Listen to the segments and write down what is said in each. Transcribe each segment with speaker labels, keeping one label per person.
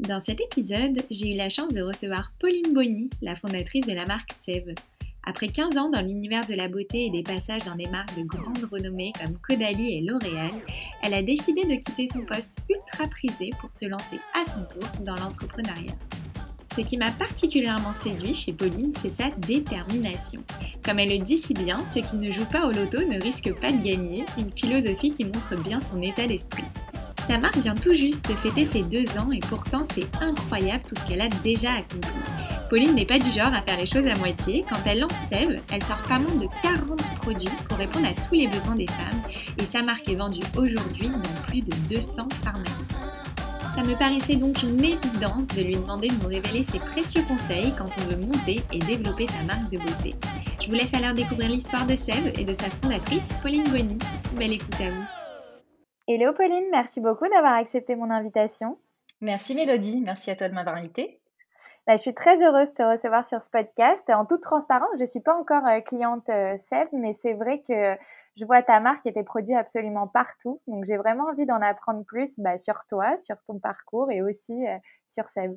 Speaker 1: Dans cet épisode, j'ai eu la chance de recevoir Pauline Bonny, la fondatrice de la marque Sève. Après 15 ans dans l'univers de la beauté et des passages dans des marques de grande renommée comme Caudalie et L'Oréal, elle a décidé de quitter son poste ultra prisé pour se lancer à son tour dans l'entrepreneuriat. Ce qui m'a particulièrement séduit chez Pauline, c'est sa détermination. Comme elle le dit si bien, ceux qui ne jouent pas au loto ne risquent pas de gagner, une philosophie qui montre bien son état d'esprit. Sa marque vient tout juste de fêter ses deux ans et pourtant c'est incroyable tout ce qu'elle a déjà accompli. Pauline n'est pas du genre à faire les choses à moitié. Quand elle lance Sève, elle sort pas moins de 40 produits pour répondre à tous les besoins des femmes et sa marque est vendue aujourd'hui dans plus de 200 pharmacies. Ça me paraissait donc une évidence de lui demander de nous révéler ses précieux conseils quand on veut monter et développer sa marque de beauté. Je vous laisse alors découvrir l'histoire de Sève et de sa fondatrice Pauline Bonny. Belle écoute à vous.
Speaker 2: Hello Pauline, merci beaucoup d'avoir accepté mon invitation.
Speaker 3: Merci Mélodie, merci à toi de m'avoir invitée.
Speaker 2: Bah, je suis très heureuse de te recevoir sur ce podcast. En toute transparence, je ne suis pas encore euh, cliente euh, Seb, mais c'est vrai que je vois ta marque et tes produits absolument partout. Donc j'ai vraiment envie d'en apprendre plus bah, sur toi, sur ton parcours et aussi euh, sur Seb.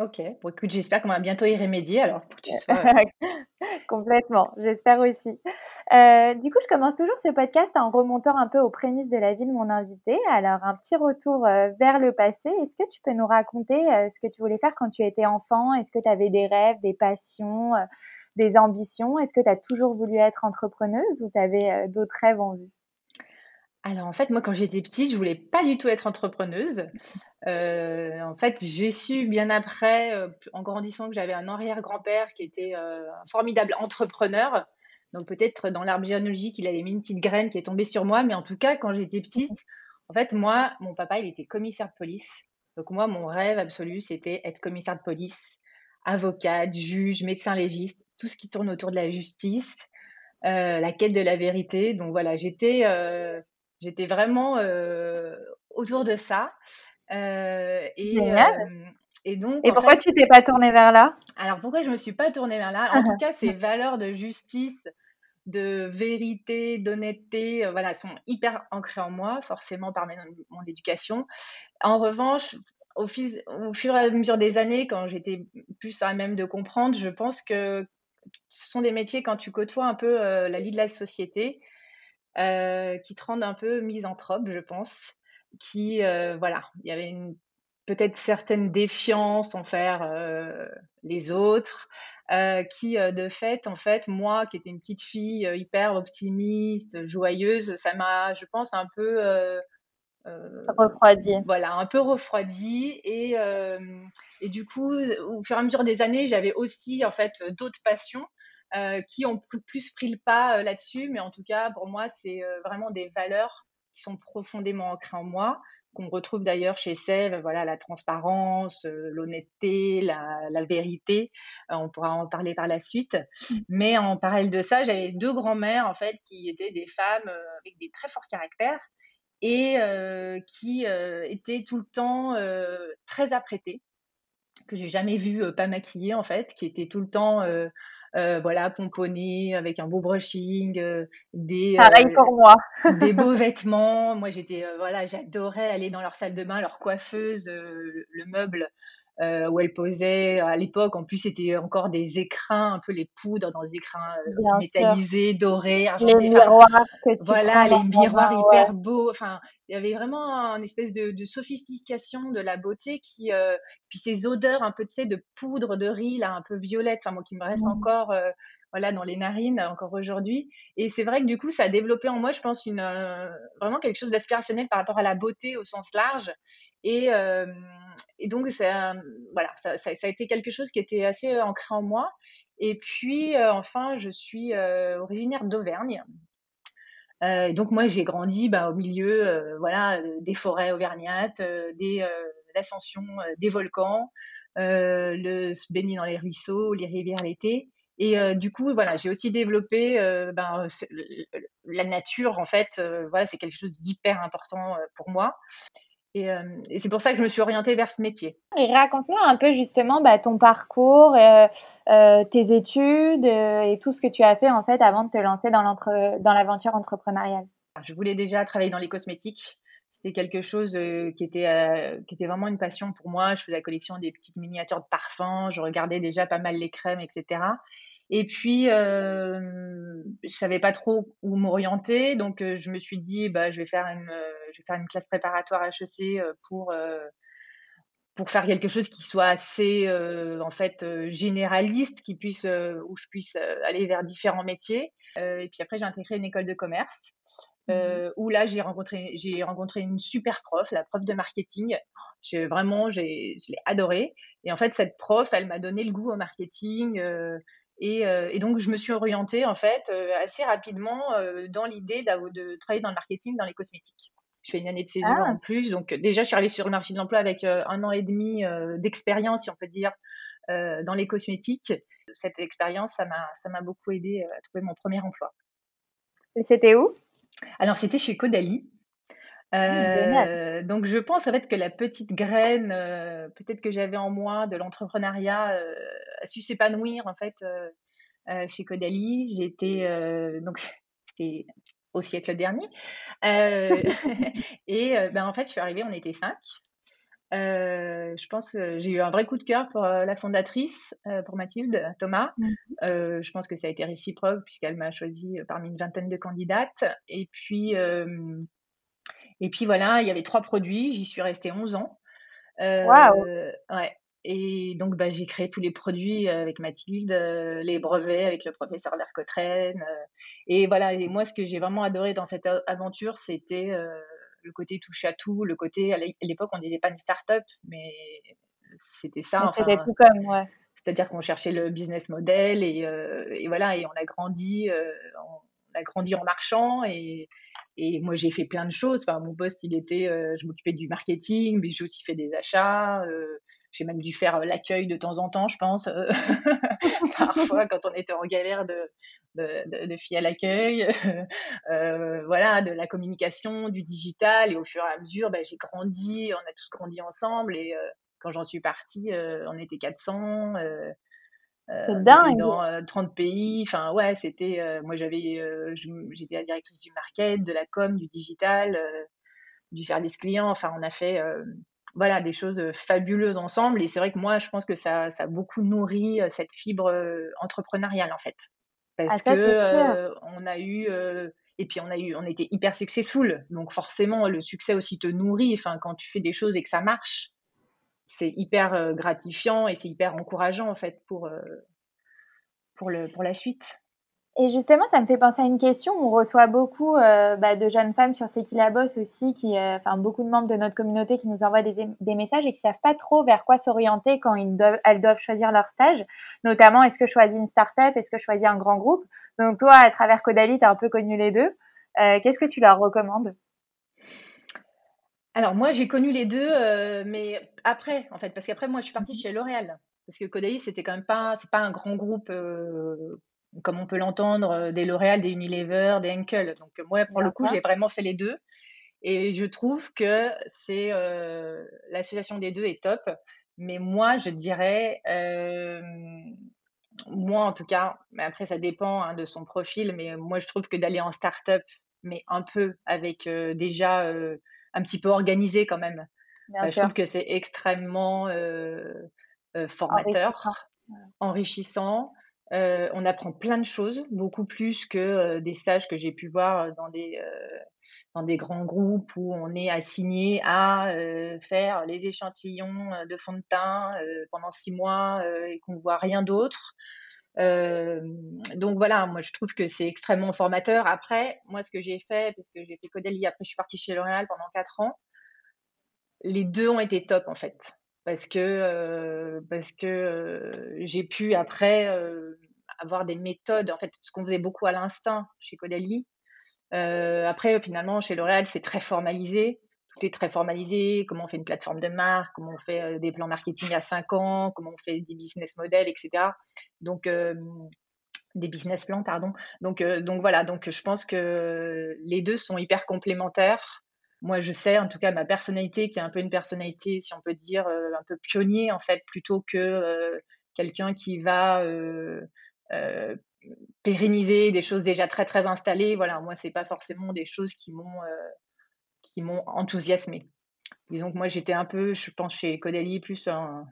Speaker 3: Ok, bon écoute, j'espère qu'on va bientôt y remédier alors tu sois.
Speaker 2: Complètement, j'espère aussi. Euh, du coup, je commence toujours ce podcast en remontant un peu aux prémices de la vie de mon invité. Alors, un petit retour euh, vers le passé. Est-ce que tu peux nous raconter euh, ce que tu voulais faire quand tu étais enfant? Est-ce que tu avais des rêves, des passions, des ambitions? Est-ce que tu as toujours voulu être entrepreneuse ou tu avais d'autres rêves en vue?
Speaker 3: Alors en fait, moi quand j'étais petite, je voulais pas du tout être entrepreneuse. Euh, en fait, j'ai su bien après, euh, en grandissant, que j'avais un arrière-grand-père qui était euh, un formidable entrepreneur. Donc peut-être dans l'arbre généalogique, il avait mis une petite graine qui est tombée sur moi. Mais en tout cas, quand j'étais petite, en fait, moi, mon papa, il était commissaire de police. Donc moi, mon rêve absolu, c'était être commissaire de police, avocate, juge, médecin légiste, tout ce qui tourne autour de la justice, la quête de la vérité. Donc voilà, j'étais J'étais vraiment autour de ça.
Speaker 2: et, et donc, et pourquoi tu t'es pas tournée vers là?
Speaker 3: Alors pourquoi je me suis pas tournée vers là? En tout cas, ces valeurs de justice, de vérité, d'honnêteté, voilà, sont hyper ancrées en moi, forcément par mon éducation. En revanche, au, au, fur et à mesure des années, quand j'étais plus à même de comprendre, je pense que ce sont des métiers quand tu côtoies un peu la vie de la société, euh, qui te rendent un peu misanthrope, je pense. Qui, euh, voilà, il y avait une peut-être certaine défiance envers euh, les autres, qui de fait, en fait, moi qui étais une petite fille hyper optimiste, joyeuse, ça m'a, je pense, un peu
Speaker 2: refroidi.
Speaker 3: Voilà, un peu refroidi. Et, et du coup, au fur et à mesure des années, j'avais aussi en fait d'autres passions. Euh, qui ont plus pris le pas euh, là-dessus. Mais en tout cas, pour moi, c'est euh, vraiment des valeurs qui sont profondément ancrées en moi, qu'on retrouve d'ailleurs chez Sève, voilà, la transparence, l'honnêteté, la, la, vérité. on pourra en parler par la suite. Mmh. Mais en parallèle de ça, j'avais deux grands-mères, en fait, qui étaient des femmes avec des très forts caractères et qui étaient tout le temps très apprêtées que j'ai jamais vu pas maquillées en fait, qui étaient tout le temps euh, voilà, pomponné avec un beau brushing, euh, des,
Speaker 2: Pareil pour moi.
Speaker 3: des beaux vêtements. Moi, j'étais, euh, voilà, j'adorais aller dans leur salle de bain, leur coiffeuse, le meuble euh, où elle posait à l'époque. En plus, c'était encore des écrins, un peu les poudres dans des écrins euh, métallisés, dorés,
Speaker 2: argentés. Les miroirs que tu
Speaker 3: Voilà, les miroirs hyper beaux. Enfin, il y avait vraiment une espèce de, de sophistication de la beauté qui, euh, puis ces odeurs un peu, tu sais, de poudre de riz là, un peu violette. Enfin, moi qui me reste mmh. encore. Euh, voilà, dans les narines encore aujourd'hui. Et c'est vrai que du coup, ça a développé en moi, je pense, une, euh, vraiment quelque chose d'aspirationnel par rapport à la beauté au sens large. Et, euh, donc, ça, voilà, ça, a été quelque chose qui était assez ancré en moi. Et puis, euh, enfin, je suis originaire d'Auvergne. donc moi j'ai grandi bah, au milieu voilà des forêts auvergnates, des l'ascension des volcans, le se baigner dans les ruisseaux, les rivières l'été. Et du coup, voilà, j'ai aussi développé ben, la nature, en fait, voilà, c'est quelque chose d'hyper important pour moi. Et, et c'est pour ça que je me suis orientée vers ce métier.
Speaker 2: Et raconte-nous un peu justement bah, ton parcours, euh, euh, tes études euh, et tout ce que tu as fait en fait avant de te lancer dans l'aventure entrepreneuriale.
Speaker 3: Je voulais déjà travailler dans les cosmétiques. C'était quelque chose qui, était, qui était vraiment une passion pour moi. Je faisais la collection des petites miniatures de parfums. Je regardais déjà pas mal les crèmes, etc. Et puis, euh, je savais pas trop où m'orienter, donc je me suis dit, bah, je vais faire une, je vais faire une classe préparatoire HEC pour pour faire quelque chose qui soit assez en fait généraliste, qui puisse où je puisse aller vers différents métiers. et puis après, j'ai intégré une école de commerce. Mmh où là j'ai rencontré j'ai rencontré une super prof, la prof de marketing. J'ai vraiment j'ai je l'ai adorée et en fait cette prof, elle m'a donné le goût au marketing et, et, donc, je me suis orientée, en fait, assez rapidement dans l'idée de travailler dans le marketing, dans les cosmétiques. Je fais une année de césure ah. en plus. Donc, déjà, je suis arrivée sur le marché de l'emploi avec un an et demi d'expérience, si on peut dire, dans les cosmétiques. Cette expérience, ça m'a beaucoup aidé à trouver mon premier emploi.
Speaker 2: Et c'était où?
Speaker 3: Alors, c'était chez Caudalie. Euh, donc je pense en fait que la petite graine, euh, peut-être que j'avais en moi de l'entrepreneuriat, euh, a su s'épanouir en fait chez Caudalie. J'étais donc c'était au siècle dernier et ben en fait je suis arrivée, on était cinq. je pense j'ai eu un vrai coup de cœur pour la fondatrice, pour Mathilde Thomas. Mmh je pense que ça a été réciproque puisqu'elle m'a choisi parmi une vingtaine de candidates. Et puis et puis voilà, il y avait trois produits, j'y suis restée 11 ans.
Speaker 2: Euh,
Speaker 3: ouais. Et donc, bah, j'ai créé tous les produits avec Mathilde, euh, les brevets avec le professeur Vercotraine. Euh, et voilà, et moi, ce que j'ai vraiment adoré dans cette aventure, c'était le côté touche à tout, le côté, à l'époque, on disait pas une start-up, mais c'était ça.
Speaker 2: c'était tout comme, ouais.
Speaker 3: C'est-à-dire qu'on cherchait le business model et, et, voilà, et on a grandi, on a grandi en marchant et, moi, j'ai fait plein de choses. Mon poste, il était, euh, je m'occupais du marketing, mais j'ai aussi fait des achats. Euh, j'ai même dû faire euh, l'accueil de temps en temps, je pense, parfois quand on était en galère de, de, à l'accueil. voilà, de la communication, du digital. Et au fur et à mesure, bah, j'ai grandi, on a tous grandi ensemble. Et quand j'en suis partie, on était 400.
Speaker 2: Euh, c'est dingue.
Speaker 3: Dans 30 euh, pays. Enfin, ouais, c'était. Euh, moi, j'avais. J'étais la directrice du market, de la com, du digital, du service client. Enfin, on a fait. voilà, des choses fabuleuses ensemble. Et c'est vrai que moi, je pense que ça, ça a beaucoup nourri cette fibre entrepreneuriale, en fait. Parce ah, que on a eu. et puis, on a eu. On était hyper successful. Donc, forcément, le succès aussi te nourrit. Enfin, quand tu fais des choses et que ça marche c'est hyper gratifiant et c'est hyper encourageant en fait pour, pour, le, la suite.
Speaker 2: Et justement, ça me fait penser à une question. On reçoit beaucoup bah, de jeunes femmes sur C'est qui la bosse aussi, qui, beaucoup de membres de notre communauté qui nous envoient des, des messages et qui savent pas trop vers quoi s'orienter quand ils doivent, elles doivent choisir leur stage. Notamment, est-ce que je choisis une start-up, est-ce que je choisis un grand groupe? Donc toi, à travers Codali, tu as un peu connu les deux. Qu'est-ce que tu leur recommandes?
Speaker 3: Alors moi, j'ai connu les deux, euh, mais après, en fait, parce qu'après, moi, je suis partie chez L'Oréal. Parce que Caudalie, c'était quand même pas, c'est pas un grand groupe euh, comme on peut l'entendre, euh, des L'Oréal, des Unilever, des Henkel. Donc moi, pour le coup, j'ai vraiment fait les deux. Et je trouve que c'est l'association des deux est top. Mais moi, je dirais, moi en tout cas, mais après ça dépend hein, de son profil, mais moi je trouve que d'aller en start-up, mais un peu avec déjà un petit peu organisé quand même. Bah, je trouve que c'est extrêmement euh, euh, formateur, enrichissant. Euh, on apprend plein de choses, beaucoup plus que des stages que j'ai pu voir dans des, dans des grands groupes où on est assigné à faire les échantillons de fond de teint pendant six mois et qu'on ne voit rien d'autre. Euh, donc voilà, moi je trouve que c'est extrêmement formateur. Après, moi ce que j'ai fait, parce que j'ai fait Codeli, après je suis partie chez L'Oréal pendant 4 ans, les deux ont été top en fait. Parce que, euh, que euh, j'ai pu après avoir des méthodes, en fait ce qu'on faisait beaucoup à l'instinct chez Codeli, après, finalement, chez L'Oréal, c'est très formalisé. Très formalisé. Comment on fait une plateforme de marque, comment on fait des plans marketing à 5 ans, comment on fait des business models, etc. Donc, des business plans, pardon. Donc, donc voilà. Donc, je pense que les deux sont hyper complémentaires moi, je sais, en tout cas, ma personnalité, qui est un peu une personnalité, si on peut dire, euh, un peu pionnier, en fait, plutôt que euh, quelqu'un qui va euh, pérenniser des choses déjà très, très installées. Voilà, moi, c'est pas forcément des choses qui m'ont qui m'ont enthousiasmé. Disons que moi, j'étais un peu, je pense, chez Caudalie, plus un,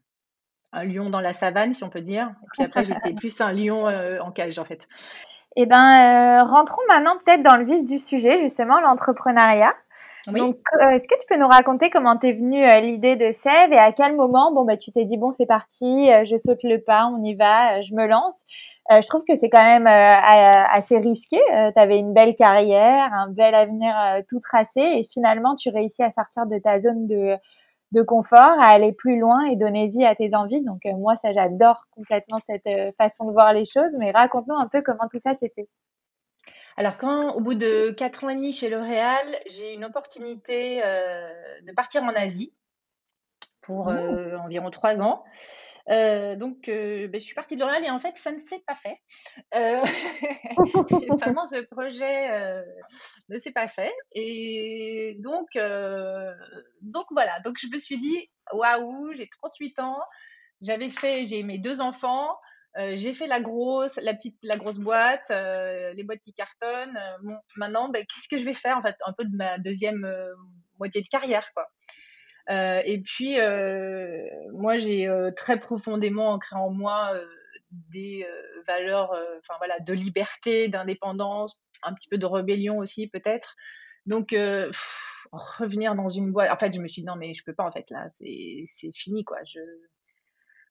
Speaker 3: un, lion dans la savane, si on peut dire. Et puis après, j'étais plus un lion en cage, en fait.
Speaker 2: Eh ben, rentrons maintenant peut-être dans le vif du sujet, justement, l'entrepreneuriat. Donc, euh, est-ce que tu peux nous raconter comment t'es venue euh, l'idée de Sève et à quel moment, bon, bah, tu t'es dit, bon, c'est parti, euh, je saute le pas, on y va, je me lance. Je trouve que c'est quand même assez risqué. tu avais une belle carrière, un bel avenir tout tracé et finalement, tu réussis à sortir de ta zone de, de confort, à aller plus loin et donner vie à tes envies. Donc, moi, ça, j'adore complètement cette façon de voir les choses. Mais raconte-nous un peu comment tout ça s'est fait.
Speaker 3: Alors quand, au bout de quatre ans et demi chez L'Oréal, j'ai une opportunité euh, de partir en Asie pour euh, environ trois ans. Euh, donc, ben, je suis partie de L'Oréal et en fait, ça ne s'est pas fait. seulement, ce projet ne s'est pas fait. Et donc, donc voilà. Donc, je me suis dit, waouh, j'ai 38 ans. J'avais fait, j'ai mes deux enfants. Euh, j'ai fait la grosse, la petite, la grosse boîte, euh, les boîtes qui cartonnent. Euh, bon, maintenant, ben, qu'est-ce que je vais faire en fait, un peu de ma deuxième moitié de carrière, quoi. Et puis, moi, j'ai très profondément ancré en moi des valeurs, voilà, de liberté, d'indépendance, un petit peu de rébellion aussi peut-être. Donc, revenir dans une boîte. En fait, je me suis dit non, mais je peux pas en fait là, c'est fini quoi. Je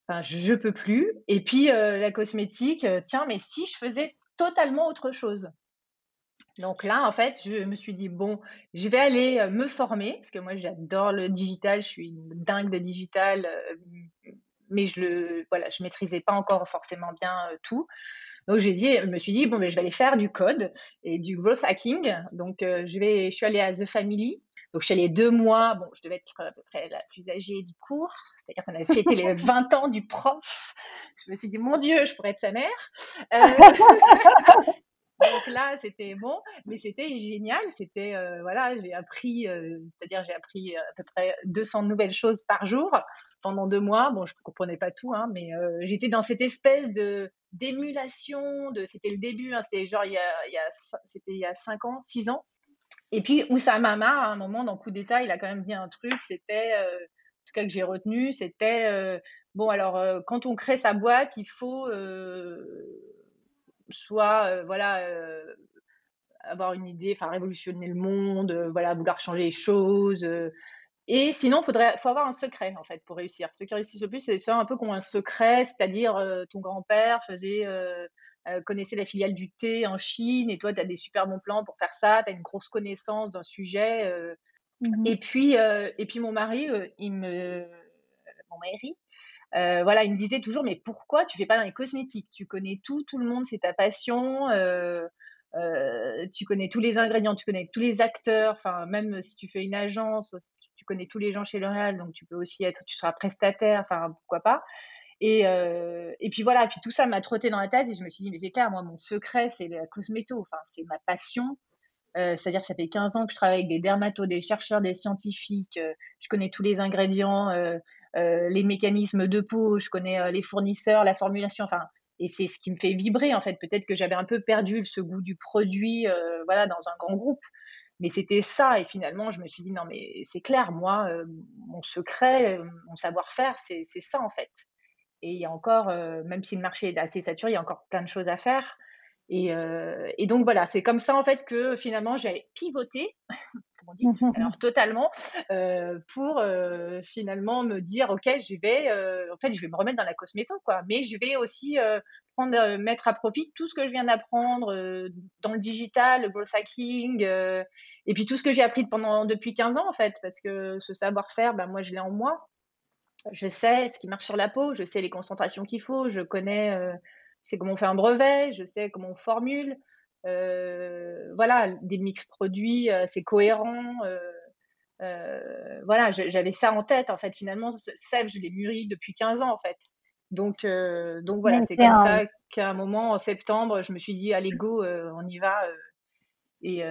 Speaker 3: Enfin, je peux plus. Et puis euh, la cosmétique, euh, tiens, mais si je faisais totalement autre chose. Donc là, en fait, je me suis dit, bon, je vais aller euh, me former, parce que moi, j'adore le digital, je suis une dingue de digital, mais je le, voilà, je maîtrisais pas encore forcément bien tout. Donc j'ai dit, je me suis dit, bon, mais je vais aller faire du code et du growth hacking. Donc je, vais, je suis allée à The Family, donc, je suis allée deux mois. Bon, je devais être à peu près la plus âgée du cours. C'est-à-dire qu'on avait fêté les 20 ans du prof. Je me suis dit, mon Dieu, je pourrais être sa mère. Euh, donc là, c'était bon, mais c'était génial. C'était, euh, voilà, j'ai appris, euh, c'est-à-dire j'ai appris à peu près 200 nouvelles choses par jour pendant deux mois. Bon, je ne comprenais pas tout, hein, mais j'étais dans cette espèce de d'émulation. De, c'était le début, hein, c'était genre il y a, il c'était il y a 5 ans, 6 ans. Et puis Oussama à un moment, dans Coup d'État, il a quand même dit un truc, c'était, euh, en tout cas que j'ai retenu, c'était, euh, bon, alors, euh, quand on crée sa boîte, il faut soit, voilà, avoir une idée, enfin, révolutionner le monde, voilà, vouloir changer les choses. et sinon, il faudrait, faut avoir un secret, en fait, pour réussir. Ceux qui réussissent le plus, c'est ça, un peu comme un secret, c'est-à-dire ton grand-père faisait euh, connaissait la filiale du thé en Chine et toi, tu as des super bons plans pour faire ça, tu as une grosse connaissance d'un sujet. Mmh et, puis, et puis, mon mari, il me. Mon mari, voilà, il me disait toujours, mais pourquoi tu fais pas dans les cosmétiques? Tu connais tout, tout le monde, c'est ta passion. tu connais tous les ingrédients, tu connais tous les acteurs. Enfin, même si tu fais une agence, tu connais tous les gens chez L'Oréal, donc tu peux aussi être, tu seras prestataire. Enfin, pourquoi pas? Et, euh, et puis voilà, puis tout ça m'a trotté dans la tête et je me suis dit, mais c'est clair, moi, mon secret, c'est la cosméto, enfin, c'est ma passion. Euh, C'est-à-dire que ça fait 15 ans que je travaille avec des dermatos, des chercheurs, des scientifiques. Euh, je connais tous les ingrédients, euh, euh, les mécanismes de peau, je connais les fournisseurs, la formulation. Enfin, et c'est ce qui me fait vibrer en fait. Peut-être que j'avais un peu perdu ce goût du produit, voilà, dans un grand groupe. Mais c'était ça. Et finalement, je me suis dit, non, mais c'est clair, moi, mon secret, mon savoir-faire, c'est ça en fait. Et il y a encore, euh, même si le marché est assez saturé, il y a encore plein de choses à faire. Et, euh, et donc voilà, c'est comme ça en fait que finalement j'ai pivoté, comment on dit, alors totalement, euh, pour euh, finalement me dire ok, je vais, euh, en fait, je vais me remettre dans la cosméto quoi, mais je vais aussi euh, prendre, mettre à profit tout ce que je viens d'apprendre dans le digital, le growth hacking, et puis tout ce que j'ai appris pendant depuis 15 ans en fait, parce que ce savoir-faire, ben moi je l'ai en moi, je sais ce qui marche sur la peau, je sais les concentrations qu'il faut, je connais, euh, je sais comment on fait un brevet, je sais comment on formule. voilà, des mix produits, c'est cohérent. voilà, j'avais ça en tête. En fait, finalement, Sève, je l'ai mûri depuis 15 ans, en fait. Donc, donc voilà, c'est comme ça qu'à un moment, en septembre, je me suis dit, allez, go, on y va. et,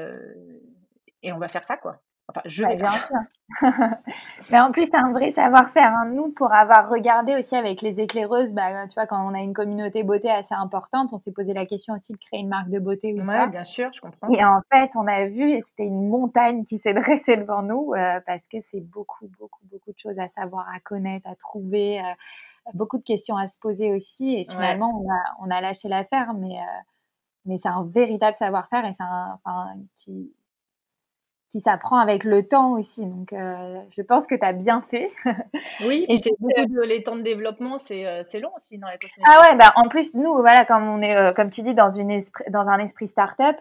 Speaker 3: et on va faire ça, quoi. Enfin, je vais bien sûr.
Speaker 2: Mais en plus, c'est un vrai savoir-faire. Hein. Nous, pour avoir regardé aussi avec les éclaireuses, bah, tu vois, quand on a une communauté beauté assez importante, on s'est posé la question aussi de créer une marque de beauté ou
Speaker 3: ouais, bien sûr, je comprends.
Speaker 2: Et en fait, on a vu, et c'était une montagne qui s'est dressée devant nous, euh, parce que c'est beaucoup, beaucoup, beaucoup de choses à savoir, à connaître, à trouver, euh, beaucoup de questions à se poser aussi. Et finalement, on, a, on a lâché l'affaire, mais, euh, mais c'est un véritable savoir-faire et c'est un, enfin, qui, qui s'apprend avec le temps aussi. Donc, euh, je pense que tu as bien fait.
Speaker 3: oui, et c'est beaucoup de les temps de développement, c'est euh, long aussi dans la cosmétique.
Speaker 2: Ah ouais, bah en plus nous, voilà, comme on est, euh, comme tu dis, dans une esprit, dans un esprit start-up,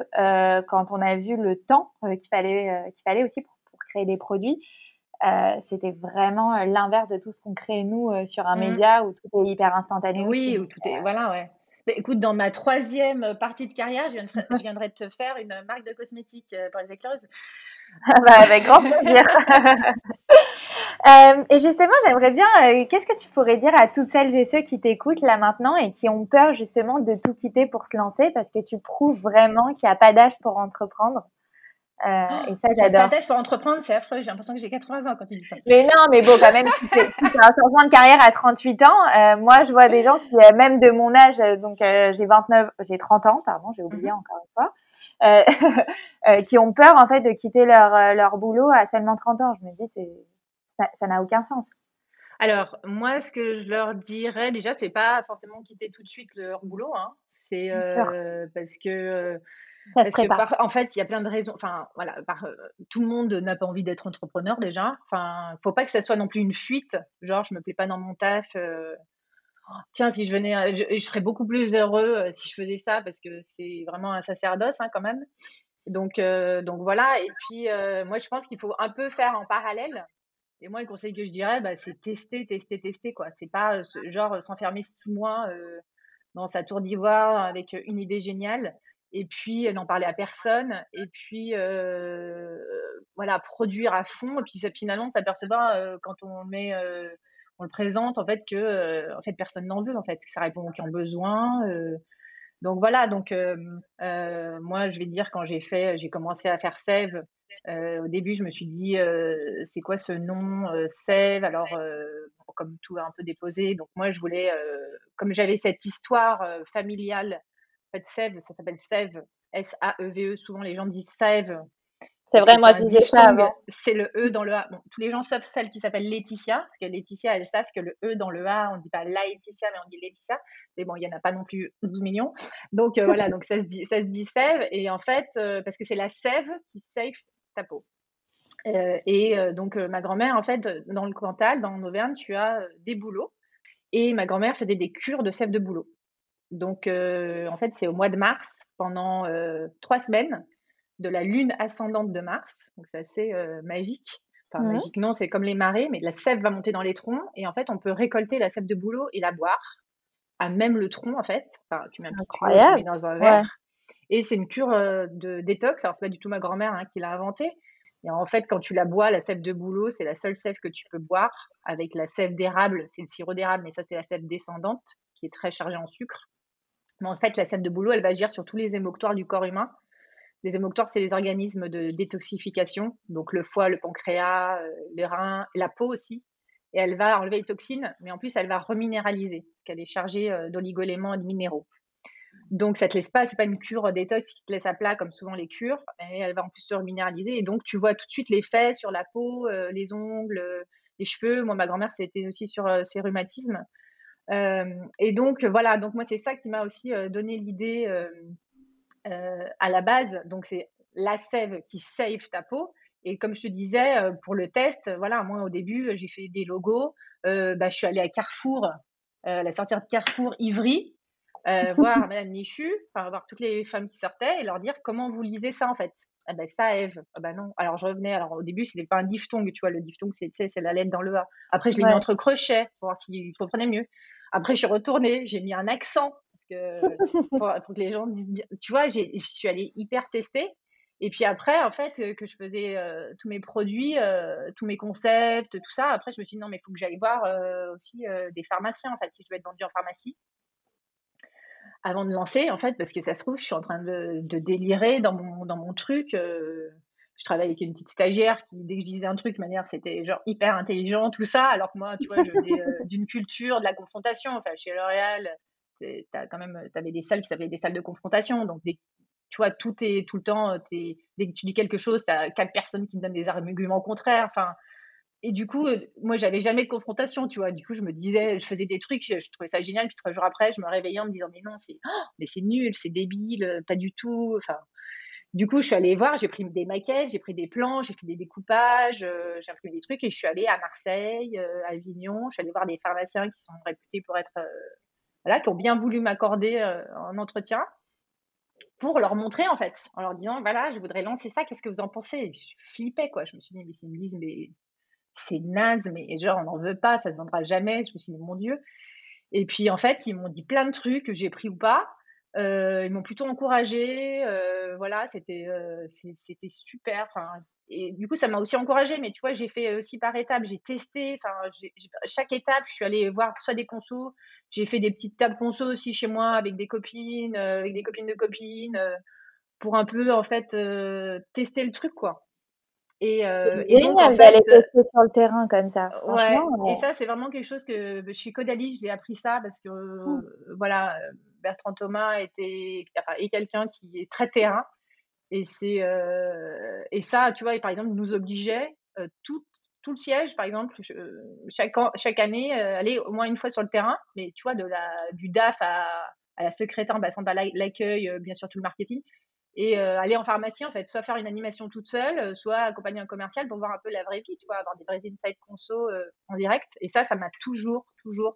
Speaker 2: quand on a vu le temps qu'il fallait, qu'il fallait aussi pour, créer des produits. c'était vraiment l'inverse de tout ce qu'on crée nous sur un mmh. média où tout est hyper instantané.
Speaker 3: Oui, où tout est voilà ouais. Bah, écoute, dans ma troisième partie de carrière, je, je viendrai te faire une marque de cosmétiques pour les éclaireuses.
Speaker 2: Bah, avec grand plaisir. euh, et justement, j'aimerais bien, euh, qu'est-ce que tu pourrais dire à toutes celles et ceux qui t'écoutent là maintenant et qui ont peur justement de tout quitter pour se lancer parce que tu prouves vraiment qu'il n'y a pas d'âge pour entreprendre?
Speaker 3: Euh, et ça, j'adore. Pas d'âge pour entreprendre, c'est affreux. J'ai l'impression que j'ai 80 ans quand tu dis ça.
Speaker 2: Mais non, mais bon, quand même, tu fais, un changement de carrière à 38 ans. Moi, je vois des gens qui, même de mon âge, donc j'ai 29, j'ai 30 ans, pardon, j'ai oublié mhm. encore une fois, qui ont peur en fait de quitter leur, euh, leur boulot à seulement 30 ans. Je me dis, c'est, ça n'a aucun sens.
Speaker 3: Alors, moi, ce que je leur dirais, déjà, c'est pas forcément quitter tout de suite leur boulot. Hein. C'est euh, parce que. parce que en fait, il y a plein de raisons. Enfin, voilà, par, tout le monde n'a pas envie d'être entrepreneur déjà. Enfin, faut pas que ça soit non plus une fuite. Genre, je me plais pas dans mon taf. Euh, tiens, si je venais, euh, je, serais beaucoup plus heureux euh, si je faisais ça parce que c'est vraiment un sacerdoce hein, quand même. Donc, euh, donc voilà. Et puis, moi, je pense qu'il faut un peu faire en parallèle. Et moi, le conseil que je dirais, bah, c'est tester, tester, tester. quoi. C'est pas ce, genre s'enfermer six mois dans sa tour d'ivoire avec une idée géniale et puis n'en parler à personne. Et puis, voilà, produire à fond. Et puis, finalement, s'apercevoir quand on met on le présente en fait que euh, personne n'en veut en fait que ça répond aux qui ont besoin euh. donc voilà donc euh, moi je vais dire quand j'ai fait j'ai commencé à faire Sève au début je me suis dit c'est quoi ce nom Sève? Alors comme tout un peu déposé donc moi je voulais comme j'avais cette histoire familiale en fait Sève ça s'appelle Sève S-A-E-V-E. Souvent, les gens disent Sève
Speaker 2: c'est vrai, moi je disais ça avant.
Speaker 3: C'est le E dans le A. Bon, tous les gens sauf celle qui s'appelle Laetitia, parce que Laetitia, elles savent que le E dans le A, on dit pas Laetitia, mais on dit Laetitia. Mais bon, il y en a pas non plus 12 millions. Donc euh, voilà, donc ça se dit, ça se dit sève. Et en fait, euh, parce que c'est la sève qui save ta peau. Euh, et donc ma grand-mère, en fait, dans le Cantal, dans Auvergne, tu as des bouleaux. Et ma grand-mère faisait des cures de sève de bouleau. Donc en fait, c'est au mois de mars, pendant trois semaines de la lune ascendante de Mars. Donc c'est assez euh, magique. Enfin, magique, non, c'est comme les marées, mais la sève va monter dans les troncs. Et en fait, on peut récolter la sève de bouleau et la boire à même le tronc, en fait. Enfin, tu mets un petit tu mets dans un verre. Et c'est une cure euh, de détox. Alors, c'est pas du tout ma grand-mère hein, qui l'a inventé. Et en fait, quand tu la bois, la sève de bouleau, c'est la seule sève que tu peux boire. Avec la sève d'érable, c'est le sirop d'érable, mais ça, c'est la sève descendante, qui est très chargée en sucre. Mais en fait, la sève de bouleau, elle va agir sur tous les émoctoires du corps humain. Les hémoctoires, c'est des organismes de détoxification, donc le foie, le pancréas, euh, les reins, la peau aussi. Et elle va enlever les toxines, mais en plus, elle va reminéraliser, parce qu'elle est chargée euh, d'oligoéléments et de minéraux. Donc, ça te laisse pas, c'est pas une cure détox qui te laisse à plat comme souvent les cures, mais elle va en plus te reminéraliser. Et donc, tu vois tout de suite l'effet sur la peau, euh, les ongles, les cheveux. Moi, ma grand-mère, c'était aussi sur ses rhumatismes. et donc, voilà, donc moi, c'est ça qui m'a aussi donné l'idée à la base, donc c'est la sève qui save ta peau. Et comme je te disais, euh, pour le test, voilà, moi au début, j'ai fait des logos. Euh, bah, je suis allée à Carrefour, à la sortie de Carrefour Ivry, voir Madame Michu, enfin voir toutes les femmes qui sortaient et leur dire comment vous lisez ça en fait. Ah ben ça, Eve. Ah ben non. Alors je revenais. Alors au début, c'était pas un diphtongue, tu vois. Le diphtongue, c'est c'est la lettre dans le A. Après, je l'ai mis entre crochets pour voir s'ils comprenaient mieux. Après, je suis retournée, j'ai mis un accent que pour, que les gens disent bien. Tu vois, je suis allée hyper tester. Et puis après, en fait, que je faisais tous mes produits, tous mes concepts, tout ça. Après, je me suis dit non, mais il faut que j'aille voir aussi des pharmaciens, en fait, si je veux être vendue en pharmacie avant de lancer, en fait, parce que ça se trouve, je suis en train de, de délirer dans mon, dans mon truc. Euh, je travaille avec une petite stagiaire qui, dès que je disais un truc, de manière, c'était genre hyper intelligent, tout ça, alors que moi, tu vois, je euh, d'une culture, de la confrontation. Enfin, chez L'Oréal, quand même, t'avais des salles qui s'appelaient des salles de confrontation, donc tu vois, tout est tout le temps, es, dès que tu dis quelque chose, t'as quatre personnes qui me donnent des arguments contraires. Enfin, et du coup, euh, moi, j'avais jamais de confrontation, tu vois. Du coup, je me disais, je faisais des trucs, je trouvais ça génial. Puis trois jours après, je me réveillais en me disant, mais non, c'est, oh, nul, c'est débile, euh, pas du tout. Du coup, je suis allée voir, j'ai pris des maquettes, j'ai pris des plans, j'ai fait des découpages, euh, j'ai imprimé des trucs et je suis allée à Marseille, à Avignon. Je suis allée voir des pharmaciens qui sont réputés pour être, qui ont bien voulu m'accorder un entretien pour leur montrer en fait, en leur disant voilà, je voudrais lancer ça, qu'est-ce que vous en pensez? Je flippais quoi, je me suis dit mais s'ils me disent mais c'est naze, mais genre, on n'en veut pas, ça se vendra jamais. Je me suis dit, mon Dieu. Et puis, en fait, ils m'ont dit plein de trucs que j'ai pris ou pas. Euh, ils m'ont plutôt encouragé. Euh, voilà, c'était euh, c'était super. Et du coup, ça m'a aussi encouragé. Mais tu vois, j'ai fait aussi par étapes. J'ai testé. Enfin, chaque étape, je suis allée voir soit des consos. J'ai fait des petites tables consos aussi chez moi avec des copines, avec des copines de copines, pour un peu en fait tester le truc, quoi.
Speaker 2: Et, euh, et donc, en fait, d'aller tester sur le terrain comme ça.
Speaker 3: Ouais. Et ça, c'est vraiment quelque chose que bah, chez Caudalie, j'ai appris ça parce que mmh. voilà, Bertrand Thomas était enfin, est quelqu'un qui est très terrain. Et c'est euh, et ça, tu vois, par exemple, nous obligeait euh, tout tout le siège, par exemple, chaque, chaque année, aller au moins une fois sur le terrain, mais tu vois, de la, du DAF à, à la secrétaire, bah, pas l'accueil, bien sûr, tout le marketing, et euh, aller en pharmacie en fait soit faire une animation toute seule euh, soit accompagner un commercial pour voir un peu la vraie vie tu vois avoir des vrais insights conso euh, en direct. Et ça ça m'a toujours toujours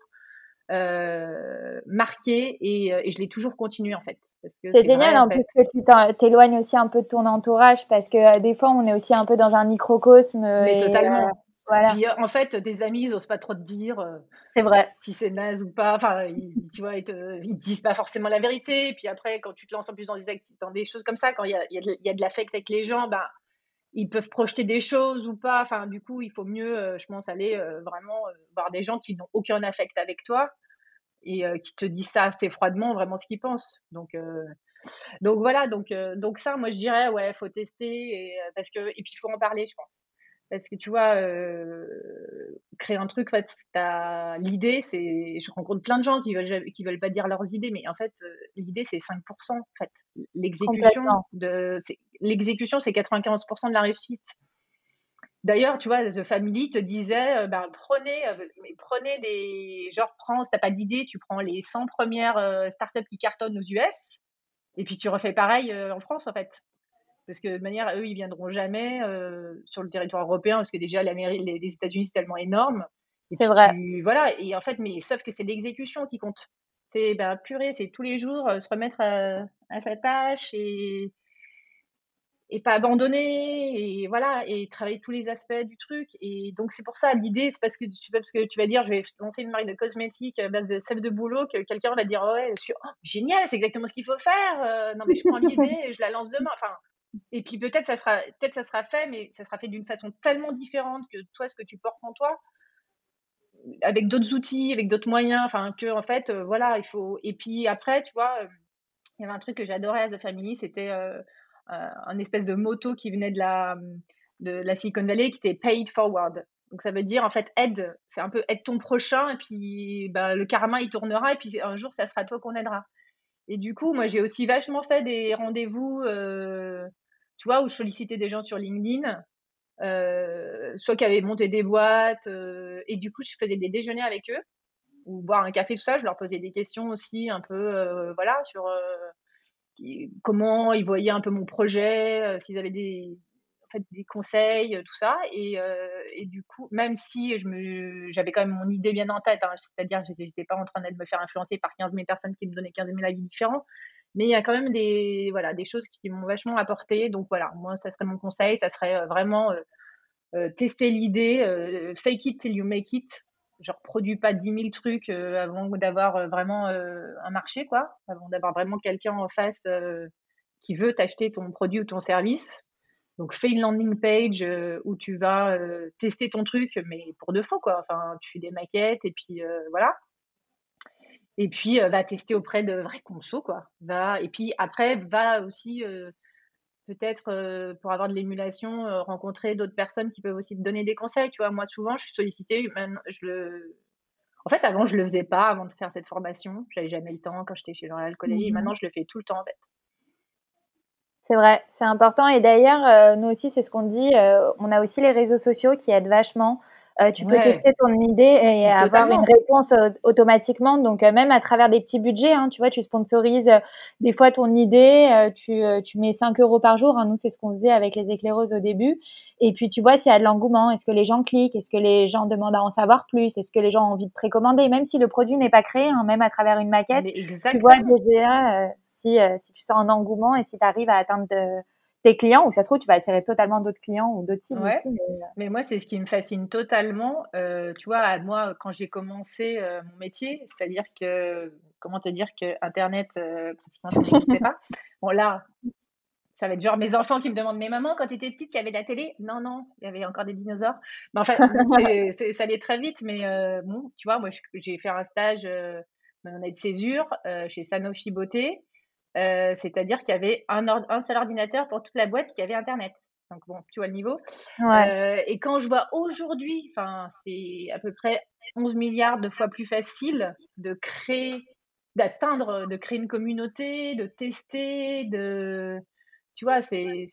Speaker 3: marqué et, et je l'ai toujours continué en fait
Speaker 2: c'est génial en, plus que tu t'éloignes aussi un peu de ton entourage parce que des fois on est aussi un peu dans un microcosme
Speaker 3: mais totalement voilà. Puis, en fait, des amis, ils n'osent pas trop te dire.
Speaker 2: c'est vrai.
Speaker 3: Si c'est naze ou pas. Enfin, ils, tu vois, ils te, ils disent pas forcément la vérité. Puis après, quand tu te lances en plus dans des, dans des choses comme ça, quand il y a, y, y a, de l'affect avec les gens, ben, ils peuvent projeter des choses ou pas. Enfin, du coup, il faut mieux, je pense, aller vraiment voir des gens qui n'ont aucun affect avec toi et qui te disent ça assez froidement, vraiment ce qu'ils pensent. Donc, donc voilà. Donc, donc ça, moi, je dirais, ouais, faut tester et, parce que, et puis il faut en parler, je pense. Parce que tu vois, euh, créer un truc, en fait, l'idée, c'est. Je rencontre plein de gens qui veulent, qui veulent pas dire leurs idées, mais en fait, euh, l'idée, c'est 5%. En fait. L'exécution, de, l'exécution, c'est 95% de la réussite. D'ailleurs, tu vois, The Family te disait, euh, ben, prenez, mais prenez des. Genre, prends, si t'as pas d'idée, tu prends les 100 premières startups qui cartonnent aux US, et puis tu refais pareil en France, en fait. Parce que de manière, eux, ils viendront jamais euh, sur le territoire européen, parce que déjà, l'Amérique, les, les États-Unis, c'est tellement énorme.
Speaker 2: C'est vrai.
Speaker 3: voilà, et en fait, mais sauf que c'est l'exécution qui compte. C'est ben, purée, c'est tous les jours euh, se remettre à, sa tâche et, et pas abandonner et voilà et travailler tous les aspects du truc et donc c'est pour ça l'idée c'est parce que tu parce que tu vas dire je vais lancer une marque de cosmétiques à base de sève de boulot que quelqu'un va dire ouais oh, génial c'est exactement ce qu'il faut faire euh, non mais je prends l'idée et je la lance demain enfin et puis peut-être ça sera peut-être ça sera fait, mais ça sera fait d'une façon tellement différente que toi ce que tu portes en toi, avec d'autres outils, avec d'autres moyens, enfin que en fait euh, voilà il faut. Et puis après tu vois, euh, il y avait un truc que j'adorais à The Family, c'était euh, un espèce de moto qui venait de la de la Silicon Valley qui était paid forward. Donc ça veut dire en fait aide, c'est un peu aide ton prochain et puis bah, le karma il tournera et puis un jour ça sera toi qu'on aidera. Et du coup, moi, j'ai aussi vachement fait des rendez-vous, euh, tu vois, où je sollicitais des gens sur LinkedIn, euh, soit qui avaient monté des boîtes, euh, et du coup, je faisais des déjeuners avec eux, ou boire un café, tout ça. Je leur posais des questions aussi, un peu, voilà, sur comment ils voyaient un peu mon projet, s'ils avaient des, fait des conseils, tout ça. Et, euh, et du coup, même si je me, j'avais quand même mon idée bien en tête, hein, c'est-à-dire j'étais pas en train de me faire influencer par 15 000 personnes qui me donnaient 15 000 avis différents, mais il y a quand même des, voilà, des choses qui m'ont vachement apporté. Donc voilà, moi, ça serait mon conseil, ça serait vraiment euh, euh, tester l'idée, fake it till you make it. genre produis pas 10 000 trucs avant d'avoir vraiment un marché, quoi, avant d'avoir vraiment quelqu'un en face qui veut t'acheter ton produit ou ton service. Donc fais une landing page où tu vas tester ton truc, mais pour de faux, quoi. Enfin, tu fais des maquettes et puis voilà. Et puis va tester auprès de vrais consos, quoi. Va et puis après va aussi peut-être pour avoir de l'émulation, rencontrer d'autres personnes qui peuvent aussi te donner des conseils. Tu vois, moi souvent, je suis sollicitée. Je le... En fait, avant, je le faisais pas avant de faire cette formation. J'avais jamais le temps quand j'étais chez L'Oréal Caudalie. Mmh Maintenant, je le fais tout le temps en fait.
Speaker 2: C'est vrai, c'est important. Et d'ailleurs, nous aussi, c'est ce qu'on dit. on a aussi les réseaux sociaux qui aident vachement. Euh, tu peux tester ton idée et avoir une réponse euh, automatiquement. Donc euh, même à travers des petits budgets, hein, tu vois, tu sponsorises des fois ton idée, tu, tu mets 5 euros par jour. Hein. nous, c'est ce qu'on faisait avec les éclaireuses au début. Et puis tu vois s'il y a de l'engouement, est-ce que les gens cliquent, est-ce que les gens demandent à en savoir plus, est-ce que les gens ont envie de précommander, même si le produit n'est pas créé, hein, même à travers une maquette, tu vois déjà si, si tu sens un engouement et si tu arrives à atteindre de, tes clients ou ça se trouve tu vas attirer totalement d'autres clients ou d'autres cibles aussi.
Speaker 3: Euh, mais... moi c'est ce qui me fascine totalement. Euh, tu vois, moi quand j'ai commencé euh, mon métier, c'est-à-dire que comment te dire que Internet pratiquement ça n'existait pas. Bon là, ça va être genre mes enfants qui me demandent mais maman quand tu étais petite il y avait de la télé? Non non, il y avait encore des dinosaures. Mais enfin ça allait très vite. Mais bon, tu vois, moi j'ai fait un stage on a de césure chez Sanofi Beauté. Euh, c'est-à-dire qu'il y avait un, un, seul ordinateur pour toute la boîte qui avait Internet. Donc bon, tu vois le niveau. Euh, et quand je vois aujourd'hui, enfin, c'est à peu près 11 milliards de fois plus facile de créer, d'atteindre, de créer une communauté, de tester, de, tu vois, c'est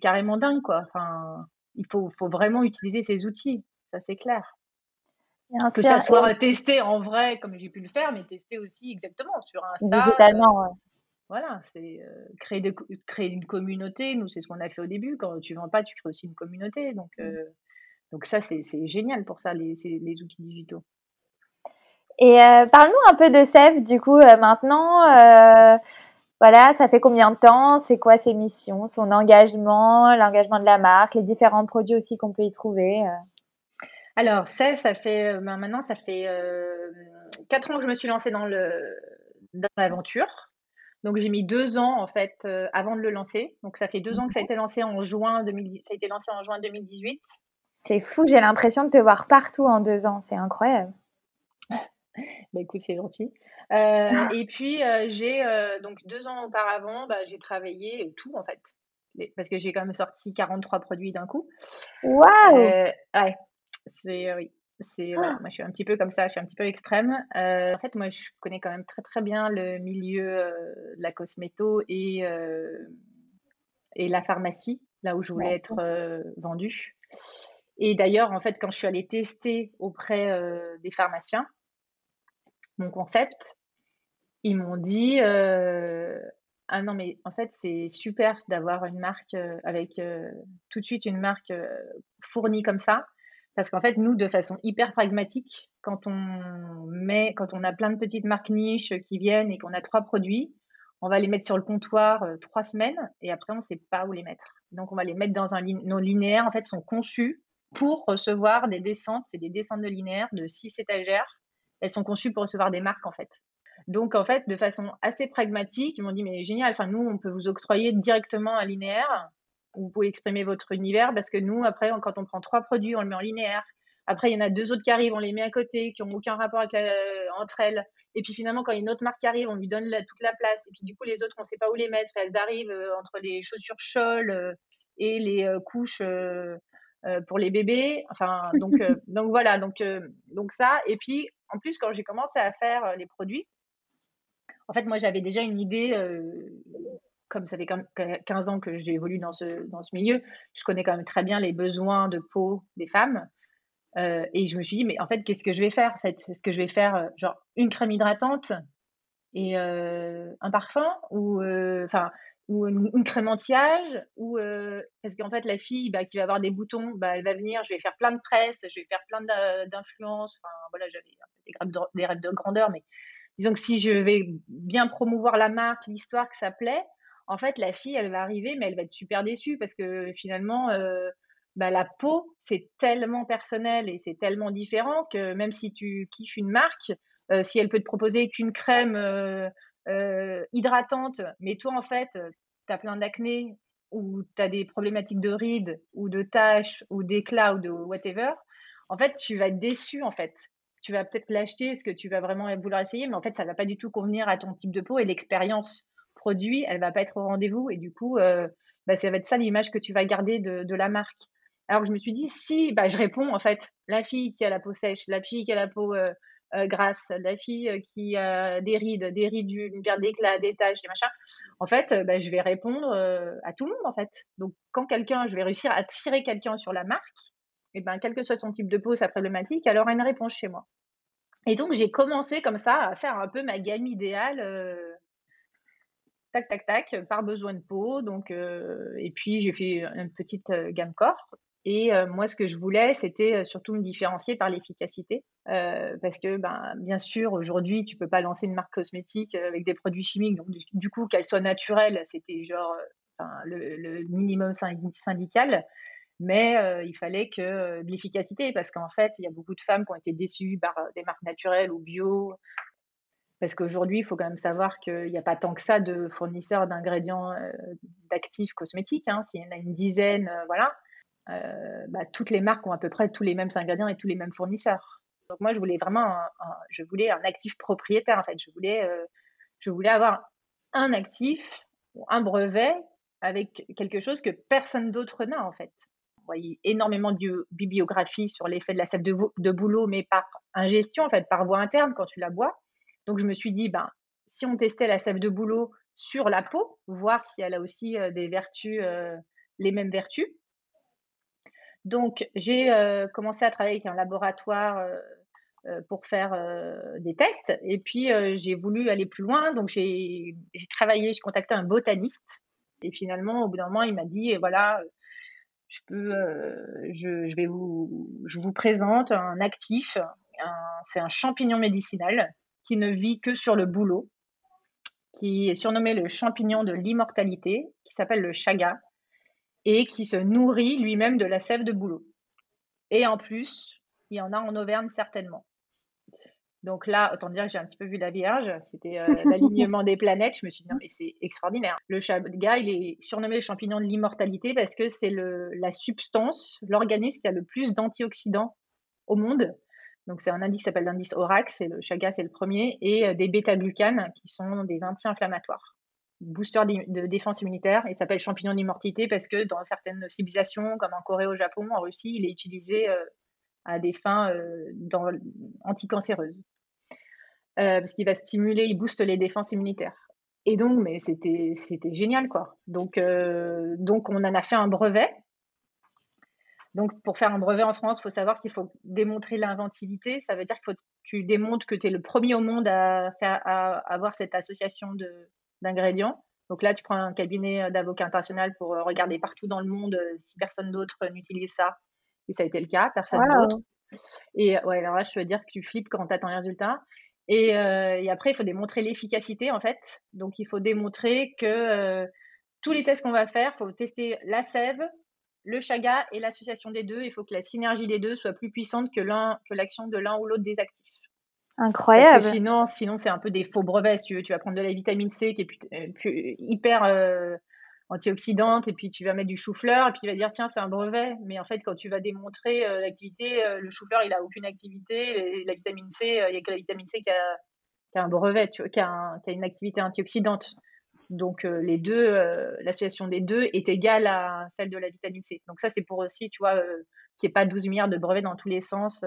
Speaker 3: carrément dingue, quoi. Enfin, il faut, faut vraiment utiliser ces outils, ça c'est clair. que ça soit testé en vrai, comme j'ai pu le faire, mais testé aussi exactement sur Insta. Digitalement, ouais. Voilà, c'est créer, créer une communauté. Nous, c'est ce qu'on a fait au début. Quand tu vends pas, tu crées aussi une communauté. Donc, mmh. donc ça, c'est génial pour ça, les, les outils digitaux.
Speaker 2: Et parle-nous un peu de Sève, du coup, maintenant. voilà, ça fait combien de temps? C'est quoi ses missions, son engagement, l'engagement de la marque, les différents produits aussi qu'on peut y trouver
Speaker 3: Alors, Sève, ça fait ben, maintenant, ça fait quatre ans que je me suis lancée dans l'aventure. Donc j'ai mis deux ans en fait euh, avant de le lancer. Donc ça fait deux ans que ça a été lancé en juin 2018. Ça a été lancé en juin 2018.
Speaker 2: C'est fou, j'ai l'impression de te voir partout en deux ans, c'est incroyable.
Speaker 3: bah écoute, c'est gentil. Euh, et puis euh, j'ai donc deux ans auparavant, bah, j'ai travaillé tout en fait, parce que j'ai quand même sorti 43 produits d'un coup.
Speaker 2: Waouh
Speaker 3: Ouais, c'est oui. C'est voilà, ah! moi je suis un petit peu comme ça, je suis un petit peu extrême. Euh, en fait, moi je connais quand même très très bien le milieu euh, de la cosméto et euh, et la pharmacie, là où je voulais être vendue. Et d'ailleurs, en fait, quand je suis allée tester auprès des pharmaciens mon concept, ils m'ont dit ah non mais en fait c'est super d'avoir une marque avec tout de suite une marque fournie comme ça parce qu'en fait, nous, de façon hyper pragmatique, quand on met, quand on a plein de petites marques niches qui viennent et qu'on a trois produits, on va les mettre sur le comptoir euh, trois semaines et après, on ne sait pas où les mettre. Donc, on va les mettre dans un nos linéaires, en fait, sont conçus pour recevoir des descentes. C'est des descentes de linéaires de six étagères. Elles sont conçues pour recevoir des marques, en fait. Donc, en fait, de façon assez pragmatique, ils m'ont dit, mais génial, enfin, nous, on peut vous octroyer directement un linéaire vous pouvez exprimer votre univers parce que nous, après, quand on prend trois produits, on le met en linéaire. Après, il y en a deux autres qui arrivent, on les met à côté, qui n'ont aucun rapport avec entre elles. Et puis finalement, quand une autre marque arrive, on lui donne toute la place. Et puis du coup, les autres, on ne sait pas où les mettre. elles arrivent euh, entre les chaussures Scholl euh, et les euh, couches pour les bébés. Enfin, donc, donc voilà, donc, donc ça. Et puis, en plus, quand j'ai commencé à faire les produits, en fait, moi, j'avais déjà une idée comme ça fait 15 ans que j'évolue dans ce, dans ce milieu, je connais quand même très bien les besoins de peau des femmes. Euh, et je me suis dit, mais en fait, qu'est-ce que je vais faire en fait? Est-ce que je vais faire euh, genre une crème hydratante et euh, un parfum ou ou une, crème anti-âge ou parce qu'en fait la fille bah, qui va avoir des boutons, bah, elle va venir, je vais faire plein de presse, je vais faire plein d'influences. Enfin voilà, j'avais des rêves de grandeur, mais disons que si je vais bien promouvoir la marque, l'histoire que ça plaît, en fait, la fille, elle va arriver, mais elle va être super déçue parce que finalement, euh, bah, la peau, c'est tellement personnel et c'est tellement différent que même si tu kiffes une marque, euh, si elle peut te proposer qu'une crème euh, hydratante, mais toi, en fait, tu as plein d'acné ou tu as des problématiques de rides ou de taches ou d'éclats ou de whatever, en fait, tu vas être déçu, en fait. Tu vas peut-être l'acheter parce que tu vas vraiment vouloir essayer, mais en fait, ça va pas du tout convenir à ton type de peau et l'expérience produit, elle va pas être au rendez-vous et du coup, bah, ça va être ça l'image que tu vas garder de, la marque. Alors je me suis dit, si, bah, je réponds en fait, la fille qui a la peau sèche, la fille qui a la peau euh, euh, grasse, la fille euh, qui a des rides, des rides, une perte d'éclat, des taches, des machins. En fait, bah, je vais répondre à tout le monde en fait. Donc quand quelqu'un, je vais réussir à tirer quelqu'un sur la marque, et ben quel que soit son type de peau, sa problématique, alors une réponse chez moi. Et donc j'ai commencé comme ça à faire un peu ma gamme idéale tac, tac, tac, par besoin de peau. Donc, et puis, j'ai fait une petite gamme corps. Et moi, ce que je voulais, c'était surtout me différencier par l'efficacité. parce que, ben, bien sûr, aujourd'hui, tu peux pas lancer une marque cosmétique avec des produits chimiques. Donc, du, coup, qu'elle soit naturelle, c'était genre le, minimum syndical. Mais il fallait que de l'efficacité, parce qu'en fait, il y a beaucoup de femmes qui ont été déçues par des marques naturelles ou bio, parce qu'aujourd'hui, il faut quand même savoir qu'il n'y a pas tant que ça de fournisseurs d'ingrédients euh, d'actifs cosmétiques. Hein. S'il y en a une dizaine, euh, voilà, euh, bah, toutes les marques ont à peu près tous les mêmes ingrédients et tous les mêmes fournisseurs. Donc moi, je voulais vraiment, un, je voulais un actif propriétaire en fait. Je voulais, je voulais avoir un actif, un brevet avec quelque chose que personne d'autre n'a en fait. Vous voyez énormément de bibliographie sur l'effet de la sève de, de boulot, mais par ingestion en fait, par voie interne quand tu la bois. Donc, je me suis dit, ben, si on testait la sève de bouleau sur la peau, voir si elle a aussi euh, des vertus, euh, les mêmes vertus. Donc, j'ai euh, commencé à travailler avec un laboratoire pour faire des tests. Et puis, j'ai voulu aller plus loin. Donc, j'ai travaillé, j'ai contacté un botaniste. Et finalement, au bout d'un moment, il m'a dit, voilà, je peux, vais vous, je vous présente un actif. C'est un champignon médicinal qui ne vit que sur le boulot, qui est surnommé le champignon de l'immortalité, qui s'appelle le chaga, et qui se nourrit lui-même de la sève de boulot. Et en plus, il y en a en Auvergne certainement. Donc là, autant dire que j'ai un petit peu vu la Vierge, c'était euh, l'alignement des planètes. Je me suis dit, non, mais c'est extraordinaire. Le chaga, il est surnommé le champignon de l'immortalité parce que c'est la substance, l'organisme qui a le plus d'antioxydants au monde. Donc, c'est un indice qui s'appelle l'indice ORAC, c'est le chaga, c'est le premier, et euh, des bêta-glucanes qui sont des anti-inflammatoires, booster de défense immunitaire, et s'appelle champignon d'immortalité parce que dans certaines civilisations, comme en Corée, au Japon, en Russie, il est utilisé euh, à des fins euh, anticancéreuses. parce qu'il va stimuler, il booste les défenses immunitaires. Et donc, mais c'était génial, quoi. Donc, donc, on en a fait un brevet donc, pour faire un brevet en France, il faut savoir qu'il faut démontrer l'inventivité. Ça veut dire qu'il faut que tu démontres que tu es le premier au monde à, faire, à avoir cette association d'ingrédients. Donc là, tu prends un cabinet d'avocat international pour euh, regarder partout dans le monde euh, si personne d'autre n'utilise ça. Et ça a été le cas, personne d'autre. Et ouais, alors là, je veux dire que tu flippes quand tu attends les résultats. Et, euh, et, après, il faut démontrer l'efficacité, en fait. Donc, il faut démontrer que tous les tests qu'on va faire, il faut tester la sève, le chaga et l'association des deux. Il faut que la synergie des deux soit plus puissante que l'un que l'action de l'un ou l'autre des actifs.
Speaker 2: Incroyable.
Speaker 3: sinon, sinon c'est un peu des faux brevets. tu veux, tu vas prendre de la vitamine C qui est euh, hyper euh, antioxydante et puis tu vas mettre du chou-fleur et puis tu vas dire tiens c'est un brevet. Mais en fait, quand tu vas démontrer euh, l'activité, le chou-fleur il a aucune activité. la vitamine C, il n'y a que la vitamine C qui a, un brevet, qui, qui a une activité antioxydante. Donc euh, les deux, euh, l'association des deux est égale à celle de la vitamine C. Donc ça c'est pour aussi, tu vois, euh, qu'il n'y ait pas 12 milliards de brevets dans tous les sens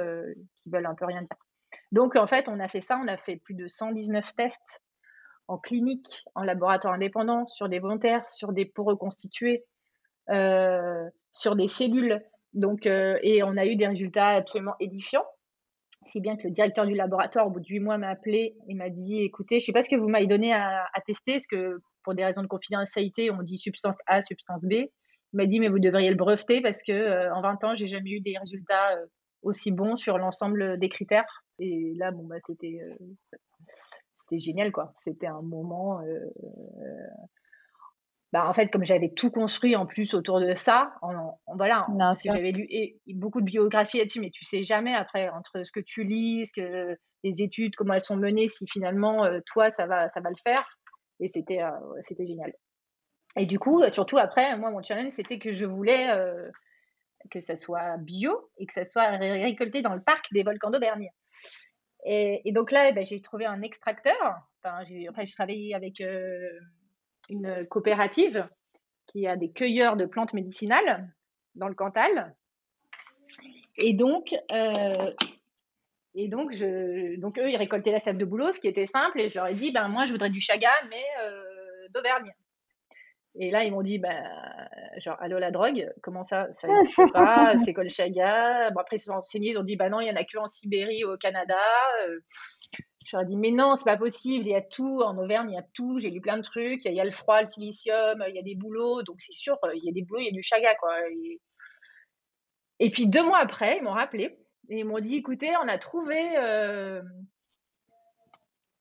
Speaker 3: qui veulent un peu rien dire. Donc en fait, on a fait ça, on a fait plus de 119 tests en clinique, en laboratoire indépendant, sur des volontaires, sur des peaux reconstituées, sur des cellules. Donc, et on a eu des résultats absolument édifiants. Si bien que le directeur du laboratoire, au bout de huit mois, m'a appelé et m'a dit écoutez, je ne sais pas ce que vous m'avez donné à, tester, est-ce que pour des raisons de confidentialité, on dit substance A, substance B. Il m'a dit, mais vous devriez le breveter parce que euh, en 20 ans, j'ai jamais eu des résultats euh, aussi bons sur l'ensemble des critères. Et là, bon, bah, c'était, euh, c'était génial, quoi. C'était un moment. bah, en fait, comme j'avais tout construit en plus autour de ça, en, voilà, que j'avais lu et, beaucoup de biographies là-dessus, mais tu sais jamais après entre ce que tu lis, ce que les études, comment elles sont menées, si finalement toi ça va, ça va le faire. Et c'était, euh, c'était génial. Et du coup, surtout après, moi mon challenge c'était que je voulais euh, que ça soit bio et que ça soit récolté dans le parc des volcans d'Auvergne. Et, donc là, eh ben, j'ai trouvé un extracteur. Enfin, enfin, travaillé avec une coopérative qui a des cueilleurs de plantes médicinales dans le Cantal. Et donc, euh, et donc, je, donc eux, ils récoltaient la sève de bouleau, ce qui était simple. Et je leur ai dit, ben moi, je voudrais du chaga, mais euh, d'Auvergne. Et là, ils m'ont dit, ben, genre, allô la drogue, comment ça? Ça n'existe pas, c'est quoi le chaga? Bon, Après, ils se sont renseignés, ils ont dit, ben non, il y en a que en Sibérie ou au Canada. Euh, je leur ai dit, mais non, c'est pas possible, il y a tout, en Auvergne, il y a tout, j'ai lu plein de trucs, il y a le froid, le silicium, il y a des boulots, donc c'est sûr, il y a des boulots, il y a du chaga, quoi. Et, puis deux mois après, ils m'ont rappelé et ils m'ont dit, écoutez, on a trouvé, euh,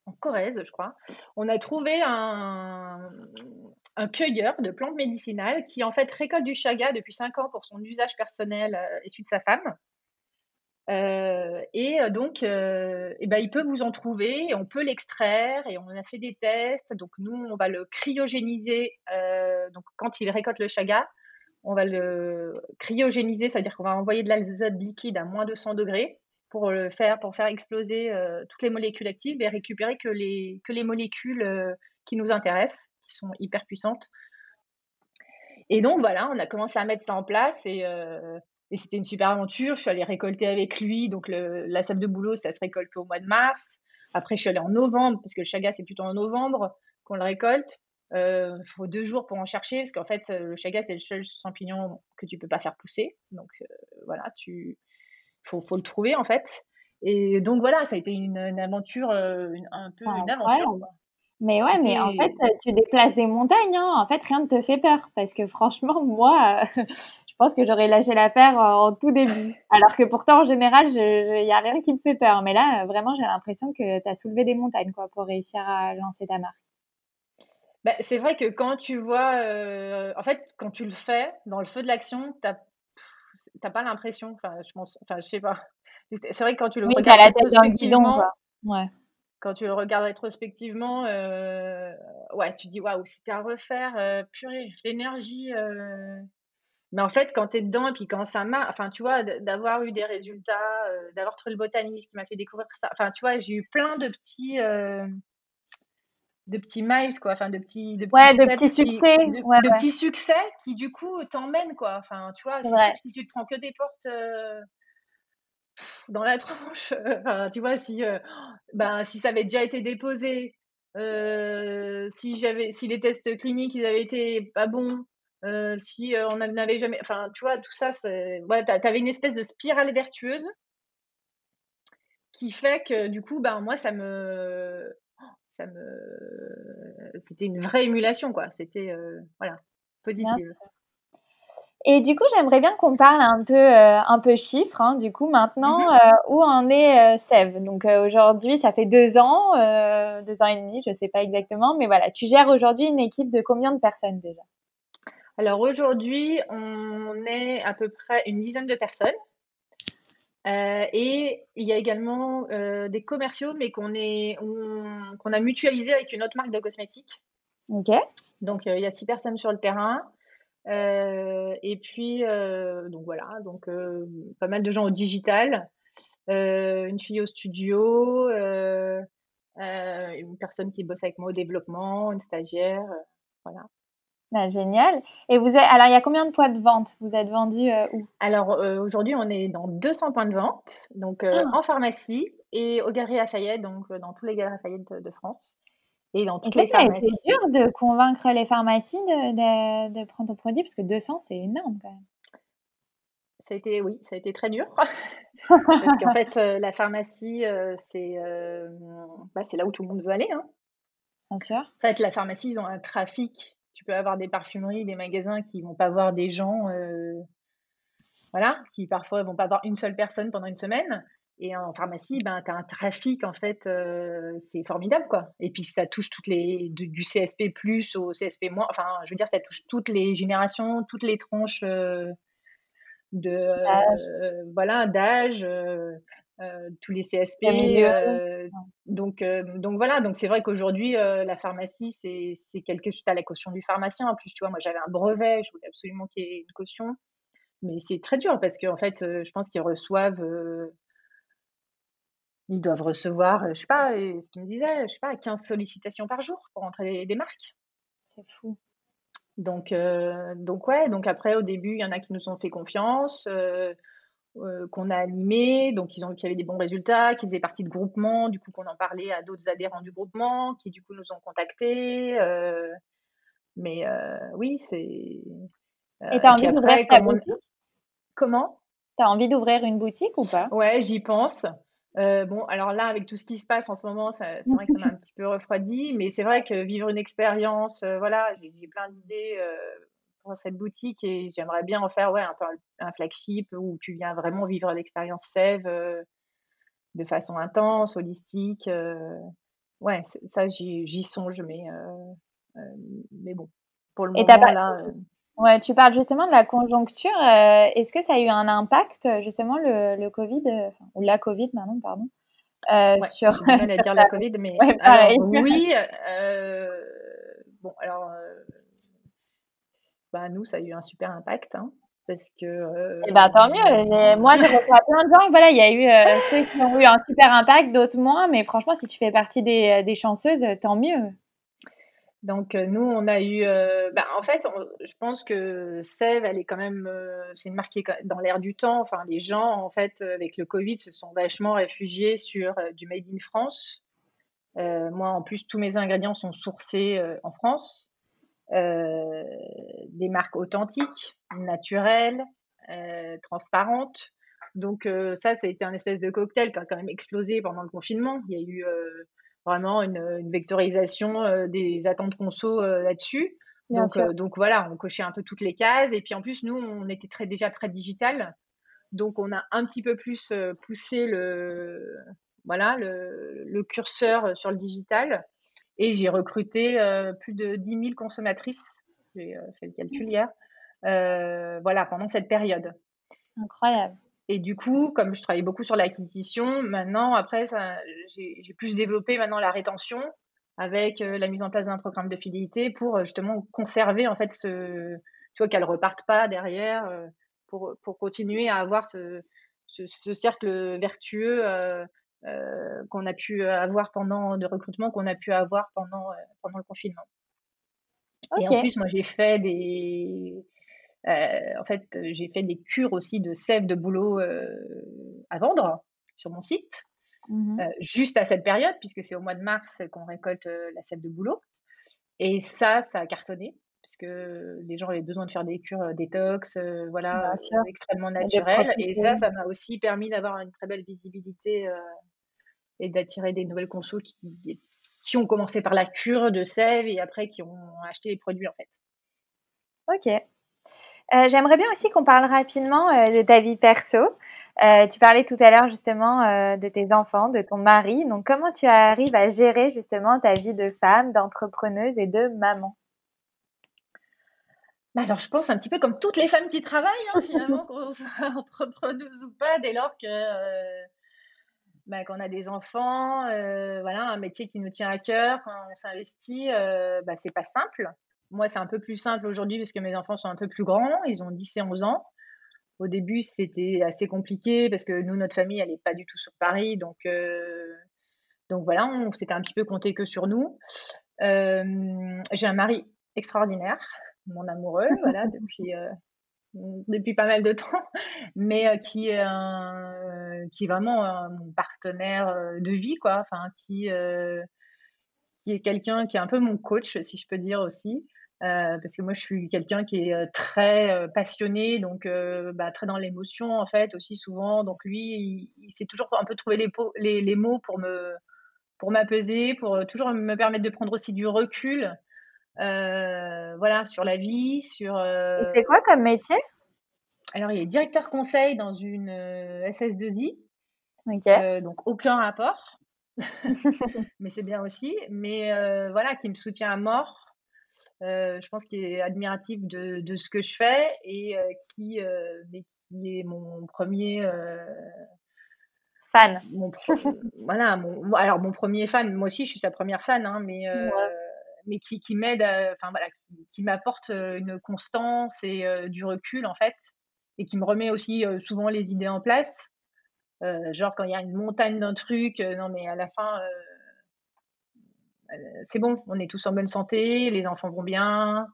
Speaker 3: en Corrèze, je crois, on a trouvé un, cueilleur de plantes médicinales qui en fait récolte du chaga depuis cinq ans pour son usage personnel euh, et celui de sa femme. Euh, et donc, euh, eh ben, il peut vous en trouver, et on peut l'extraire, et on a fait des tests. Donc, nous, on va le cryogéniser. donc, quand il récolte le chaga, on va le cryogéniser, c'est-à-dire qu'on va envoyer de l'azote liquide à moins de 100 degrés pour le faire, pour faire exploser toutes les molécules actives et récupérer que les, que les molécules qui nous intéressent, qui sont hyper puissantes. Et donc, voilà, on a commencé à mettre ça en place et et c'était une super aventure. Je suis allée récolter avec lui. Donc, la sable de boulot, ça se récolte au mois de mars. Après, je suis allée en novembre, parce que le chaga, c'est plutôt en novembre qu'on le récolte. Il euh, faut deux jours pour en chercher, parce qu'en fait, le chaga, c'est le seul champignon que tu peux pas faire pousser. Donc, euh, voilà, tu faut, faut le trouver, en fait. Et donc, voilà, ça a été une, aventure, euh, un peu une aventure.
Speaker 2: Mais ouais, mais en fait, tu déplaces des montagnes, hein. En fait, rien ne te fait peur. Parce que franchement, moi, je pense que j'aurais lâché l'affaire euh, en tout début. Alors que pourtant, en général, il n'y a rien qui me fait peur. Mais là, vraiment, j'ai l'impression que tu as soulevé des montagnes quoi, pour réussir à lancer ta marque.
Speaker 3: Bah, c'est vrai que quand tu vois, euh, en fait, quand tu le fais dans le feu de l'action, tu n'as pas l'impression, enfin, je pense, enfin, je sais pas. C'est vrai que quand tu le regardes rétrospectivement, ouais. quand tu le regardes rétrospectivement, euh, ouais, tu dis waouh, c'était à refaire, purée, l'énergie, mais en fait, quand tu es dedans et puis quand ça marche, enfin, tu vois, d'avoir eu des résultats, euh, d'avoir trouvé le botaniste qui m'a fait découvrir ça, enfin, tu vois, j'ai eu plein de petits, euh, de petits miles, quoi, enfin, de petits, de petits,
Speaker 2: ouais, de petits succès,
Speaker 3: de, petits succès qui, du coup, t'emmènent, quoi. Enfin, tu vois, si, tu te prends que des portes euh, dans la tronche, enfin, tu vois, si, ben, si ça avait déjà été déposé, si j'avais, si les tests cliniques, ils avaient été pas bons, euh, si euh, on n'avait jamais. Enfin, tu vois, tout ça, c'est. Ouais, tu avais une espèce de spirale vertueuse qui fait que, du coup, ben, moi, ça me. Ça me. C'était une vraie émulation, quoi. C'était. Euh, voilà, positive.
Speaker 2: Et du coup, j'aimerais bien qu'on parle un peu, un peu chiffres. Hein. Du coup, maintenant, mm-hmm. où en est Sève Donc aujourd'hui, ça fait deux ans, deux ans et demi, je ne sais pas exactement, mais voilà, tu gères aujourd'hui une équipe de combien de personnes déjà?
Speaker 3: Alors aujourd'hui, on est à peu près une dizaine de personnes. Euh, et il y a également euh, des commerciaux, mais qu'on qu'on a mutualisé avec une autre marque de cosmétiques.
Speaker 2: Ok.
Speaker 3: Donc euh, il y a six personnes sur le terrain. et puis donc voilà, donc pas mal de gens au digital, une fille au studio, une personne qui bosse avec moi au développement, une stagiaire, voilà.
Speaker 2: Ah, génial. Et vous êtes, alors, il y a combien de points de vente? Vous êtes vendu euh, où?
Speaker 3: Alors, euh, aujourd'hui, on est dans 200 points de vente, donc euh, ah. en pharmacie et aux Galeries Lafayette, donc dans tous les Galeries Lafayette de, France. Et dans toutes les pharmacies.
Speaker 2: C'est dur de convaincre les pharmacies de, de, prendre ton produit parce que 200, c'est énorme quand même.
Speaker 3: Ça a été, oui, ça a été très dur. parce qu'en fait, la pharmacie, c'est bah, là où tout le monde veut aller. Hein.
Speaker 2: Bien sûr.
Speaker 3: En fait, la pharmacie, ils ont un trafic tu peux avoir des parfumeries, des magasins qui vont pas voir des gens, euh, voilà, qui parfois vont pas voir une seule personne pendant une semaine. Et en pharmacie, ben, tu as un trafic, en fait, euh, c'est formidable, quoi. Et puis, ça touche toutes les, du, du CSP plus au CSP moins. Enfin, je veux dire, ça touche toutes les générations, toutes les tranches euh, de, voilà, d'âge, euh, tous les CSP. euh, donc, euh, donc voilà, donc c'est vrai qu'aujourd'hui, la pharmacie, c'est c'est quelque chose. Tu as la caution du pharmacien. En plus, tu vois, moi, j'avais un brevet, je voulais absolument qu'il y ait une caution. Mais c'est très dur parce qu'en fait, euh, je pense qu'ils reçoivent. ils doivent recevoir, je sais pas, ce qu'il me disait, je sais pas, 15 sollicitations par jour pour entrer des, marques.
Speaker 2: C'est fou.
Speaker 3: Donc, donc ouais, donc après, au début, il y en a qui nous ont fait confiance, qu'on a animé, donc ils ont vu qu'il y avait des bons résultats, qu'ils faisaient partie de groupements, du coup qu'on en parlait à d'autres adhérents du groupement, qui du coup nous ont contactés. euh, mais euh, oui, c'est. euh,
Speaker 2: Et t'as envie d'ouvrir ta
Speaker 3: on...
Speaker 2: boutique?
Speaker 3: Comment?
Speaker 2: T'as envie d'ouvrir une boutique ou pas?
Speaker 3: Ouais, j'y pense. Euh, bon, alors là, avec tout ce qui se passe en ce moment, c'est vrai que ça m'a un petit peu refroidi, mais c'est vrai que vivre une expérience, euh, voilà, j'ai j'ai plein d'idées euh, pour cette boutique et j'aimerais bien en faire ouais, un peu un, flagship où tu viens vraiment vivre l'expérience Sève euh, de façon intense, holistique. euh, ouais, ça, j'y songe, mais, euh, euh, mais bon, pour le
Speaker 2: Et
Speaker 3: moment,
Speaker 2: pas...
Speaker 3: là,
Speaker 2: Ouais, tu parles justement de la conjoncture. Est-ce que ça a eu un impact, justement, le, le Covid, ou la Covid maintenant, pardon, euh,
Speaker 3: Ouais,
Speaker 2: sur,
Speaker 3: j'ai du mal à
Speaker 2: sur
Speaker 3: dire la Covid, mais
Speaker 2: Ouais,
Speaker 3: alors
Speaker 2: pareil.
Speaker 3: oui, euh, bon, alors bah, nous, ça a eu un super impact, hein, parce que
Speaker 2: Eh ben, tant
Speaker 3: euh,
Speaker 2: mieux. Moi, je reçois plein de gens. Voilà, il y a eu euh, ceux qui ont eu un super impact, d'autres moins. Mais franchement, si tu fais partie des, des chanceuses, tant mieux.
Speaker 3: donc euh, nous, on a eu, euh, bah, en fait, on- je pense que Sèvres, elle est quand même, euh, c'est une marque qui est quand- dans l'air du temps. Enfin, les gens, en fait, euh, avec le Covid, se sont vachement réfugiés sur euh, du Made in France. Euh, moi, en plus, tous mes ingrédients sont sourcés euh, en France. Euh, des marques authentiques, naturelles, euh, transparentes. Donc euh, ça, ça a été un espèce de cocktail qui a quand même explosé pendant le confinement. Il y a eu vraiment une, une vectorisation des attentes conso là-dessus. Donc, voilà, on cochait un peu toutes les cases. Et puis en plus, nous, on était très, déjà très digital. Donc on a un petit peu plus poussé le, voilà, le, le curseur sur le digital. Et j'ai recruté euh, plus de 10 000 consommatrices, j'ai euh, fait le calcul hier, euh, voilà, pendant cette période.
Speaker 2: Incroyable.
Speaker 3: Et du coup, comme je travaille beaucoup sur l'acquisition, maintenant, après, j'ai, plus développé maintenant la rétention avec la mise en place d'un programme de fidélité pour justement conserver en fait ce, tu vois, qu'elles repartent pas derrière, pour, pour continuer à avoir ce, ce, ce cercle vertueux euh, euh, qu'on a pu avoir pendant de recrutement qu'on a pu avoir pendant euh, pendant le confinement. Et en plus, moi, j'ai fait des, euh, en fait, j'ai fait des cures aussi de sève de bouleau euh, à vendre sur mon site, euh, juste à cette période, puisque c'est au mois de mars qu'on récolte euh, la sève de bouleau. Et ça, ça a cartonné, puisque les gens avaient besoin de faire des cures euh, détox, euh, voilà, euh, extrêmement naturelles. Et ça, ça m'a aussi permis d'avoir une très belle visibilité euh, et d'attirer des nouvelles consos qui, qui ont commencé par la cure de sève et après qui ont acheté les produits en fait.
Speaker 2: Ok. Euh, J'aimerais bien aussi qu'on parle rapidement de ta vie perso. Tu parlais tout à l'heure justement de tes enfants, de ton mari. Donc, comment tu arrives à gérer justement ta vie de femme, d'entrepreneuse et de maman?
Speaker 3: Alors, je pense un petit peu comme toutes les femmes qui travaillent, hein, finalement, qu'on soit entrepreneuse ou pas, dès lors que euh, bah, qu'on a des enfants, euh, voilà, un métier qui nous tient à cœur, quand on s'investit, euh, bah, c'est pas simple. Moi, c'est un peu plus simple aujourd'hui parce que mes enfants sont un peu plus grands, ils ont 10 et 11 ans. Au début, c'était assez compliqué parce que nous, notre famille, elle n'est pas du tout sur Paris, donc, euh, donc voilà, on s'était un petit peu compté que sur nous. J'ai un mari extraordinaire, mon amoureux, voilà, depuis, euh, depuis pas mal de temps, mais euh, qui est un, qui est vraiment un, mon partenaire euh, de vie, quoi. Enfin, qui, euh, qui est quelqu'un qui est un peu mon coach, si je peux dire aussi. Euh, parce que moi, je suis quelqu'un qui est euh, très euh, passionné, donc euh, bah, très dans l'émotion en fait aussi souvent. Donc lui, il, il sait toujours un peu trouver les, les, les mots pour me pour m'apaiser, pour euh, toujours me permettre de prendre aussi du recul, euh, voilà, sur la vie, sur.
Speaker 2: Et
Speaker 3: Euh...
Speaker 2: c'est quoi comme métier?
Speaker 3: Alors, il est directeur conseil dans une euh, SS2I. donc aucun rapport. mais c'est bien aussi. Mais voilà, qui me soutient à mort. je pense qu'il est admiratif de, de, ce que je fais et qui, mais qui est mon premier
Speaker 2: fan.
Speaker 3: voilà, mon, alors mon premier fan, moi aussi je suis sa première fan, hein, mais mais qui, qui m'aide, enfin voilà, qui, m'apporte une constance et du recul en fait, et qui me remet aussi souvent les idées en place. genre quand il y a une montagne d'un truc, non mais à la fin, c'est bon, on est tous en bonne santé, les enfants vont bien,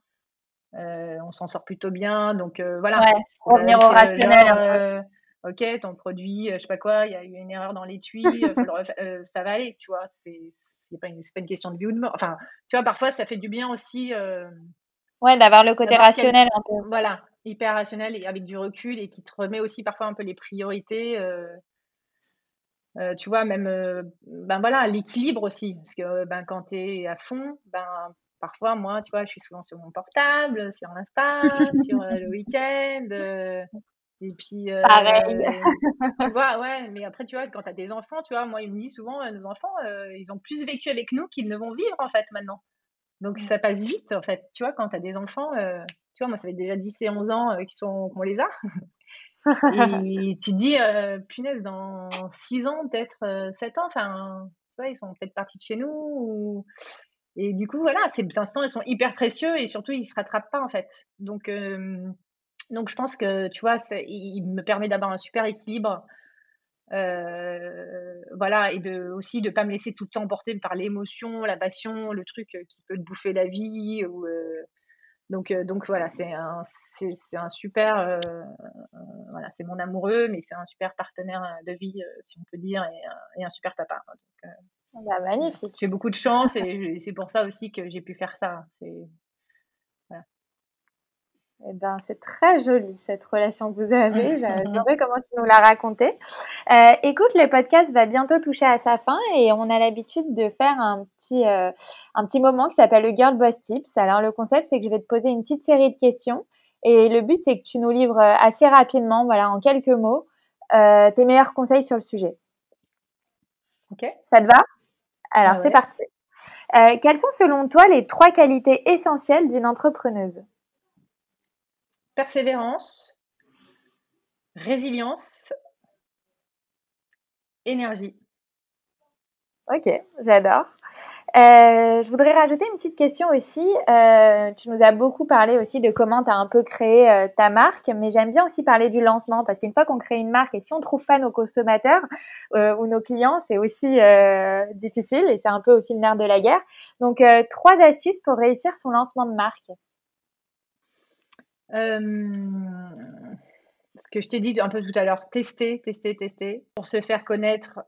Speaker 3: on s'en sort plutôt bien, donc voilà.
Speaker 2: Ouais, revenir au rationnel.
Speaker 3: Ok, ton produit, je sais pas quoi, il y a eu une erreur dans l'étui, ça va aller, tu vois, c'est pas, une, pas une question de vie ou de mort. Enfin, tu vois, parfois, ça fait du bien aussi. Euh,
Speaker 2: ouais, d'avoir le côté rationnel un
Speaker 3: peu. Voilà, hyper rationnel et avec du recul et qui te remet aussi parfois un peu les priorités. Euh, euh, tu vois, même, ben voilà, l'équilibre aussi. Parce que ben, quand tu es à fond, ben, parfois, moi, tu vois, je suis souvent sur mon portable, sur Insta, sur le week-end. Et puis, euh, tu vois, ouais, mais après, tu vois, quand tu as des enfants, tu vois, moi, ils me disent souvent, euh, nos enfants, euh, ils ont plus vécu avec nous qu'ils ne vont vivre, en fait, maintenant. Donc, ça passe vite, en fait. Tu vois, quand tu as des enfants, tu vois, moi, ça fait déjà 10 et 11 ans qu'on les a. et tu te dis, punaise, dans 6 ans, peut-être 7 ans, enfin, tu vois, ils sont peut-être partis de chez nous. Et du coup, voilà, ces instants, ils sont hyper précieux et surtout, ils se rattrapent pas, en fait. Donc, donc je pense que, tu vois, il me permet d'avoir un super équilibre. Euh, voilà, et de, aussi de ne pas me laisser tout le temps porter par l'émotion, la passion, le truc euh, qui peut te bouffer la vie. Ou, euh, donc, donc voilà, c'est un, c'est, un super. voilà, c'est mon amoureux, mais c'est un super partenaire de vie, si on peut dire, et, et un super papa. Donc,
Speaker 2: bah, magnifique.
Speaker 3: J'ai beaucoup de chance et c'est pour ça aussi que j'ai pu faire ça. C'est,
Speaker 2: eh ben, c'est très joli cette relation que vous avez. J'adorais comment tu nous l'as raconté. Euh, écoute, le podcast va bientôt toucher à sa fin et on a l'habitude de faire un petit, euh, un petit moment qui s'appelle le Girl Boss Tips. Alors le concept, c'est que je vais te poser une petite série de questions et le but, c'est que tu nous livres assez rapidement, voilà, en quelques mots, euh, tes meilleurs conseils sur le sujet.
Speaker 3: Ok.
Speaker 2: Ça te va? Alors ah c'est parti. Euh, quelles sont selon toi les trois qualités essentielles d'une entrepreneuse?
Speaker 3: Persévérance, résilience, énergie.
Speaker 2: Ok, j'adore. Euh, je voudrais rajouter une petite question aussi. Euh, tu nous as beaucoup parlé aussi de comment tu as un peu créé euh, ta marque, mais j'aime bien aussi parler du lancement parce qu'une fois qu'on crée une marque et si on trouve pas nos consommateurs ou nos clients, c'est aussi difficile et c'est un peu aussi le nerf de la guerre. Donc, trois astuces pour réussir son lancement de marque.
Speaker 3: Euh, ce que je t'ai dit un peu tout à l'heure, tester, tester, tester. Pour se faire connaître,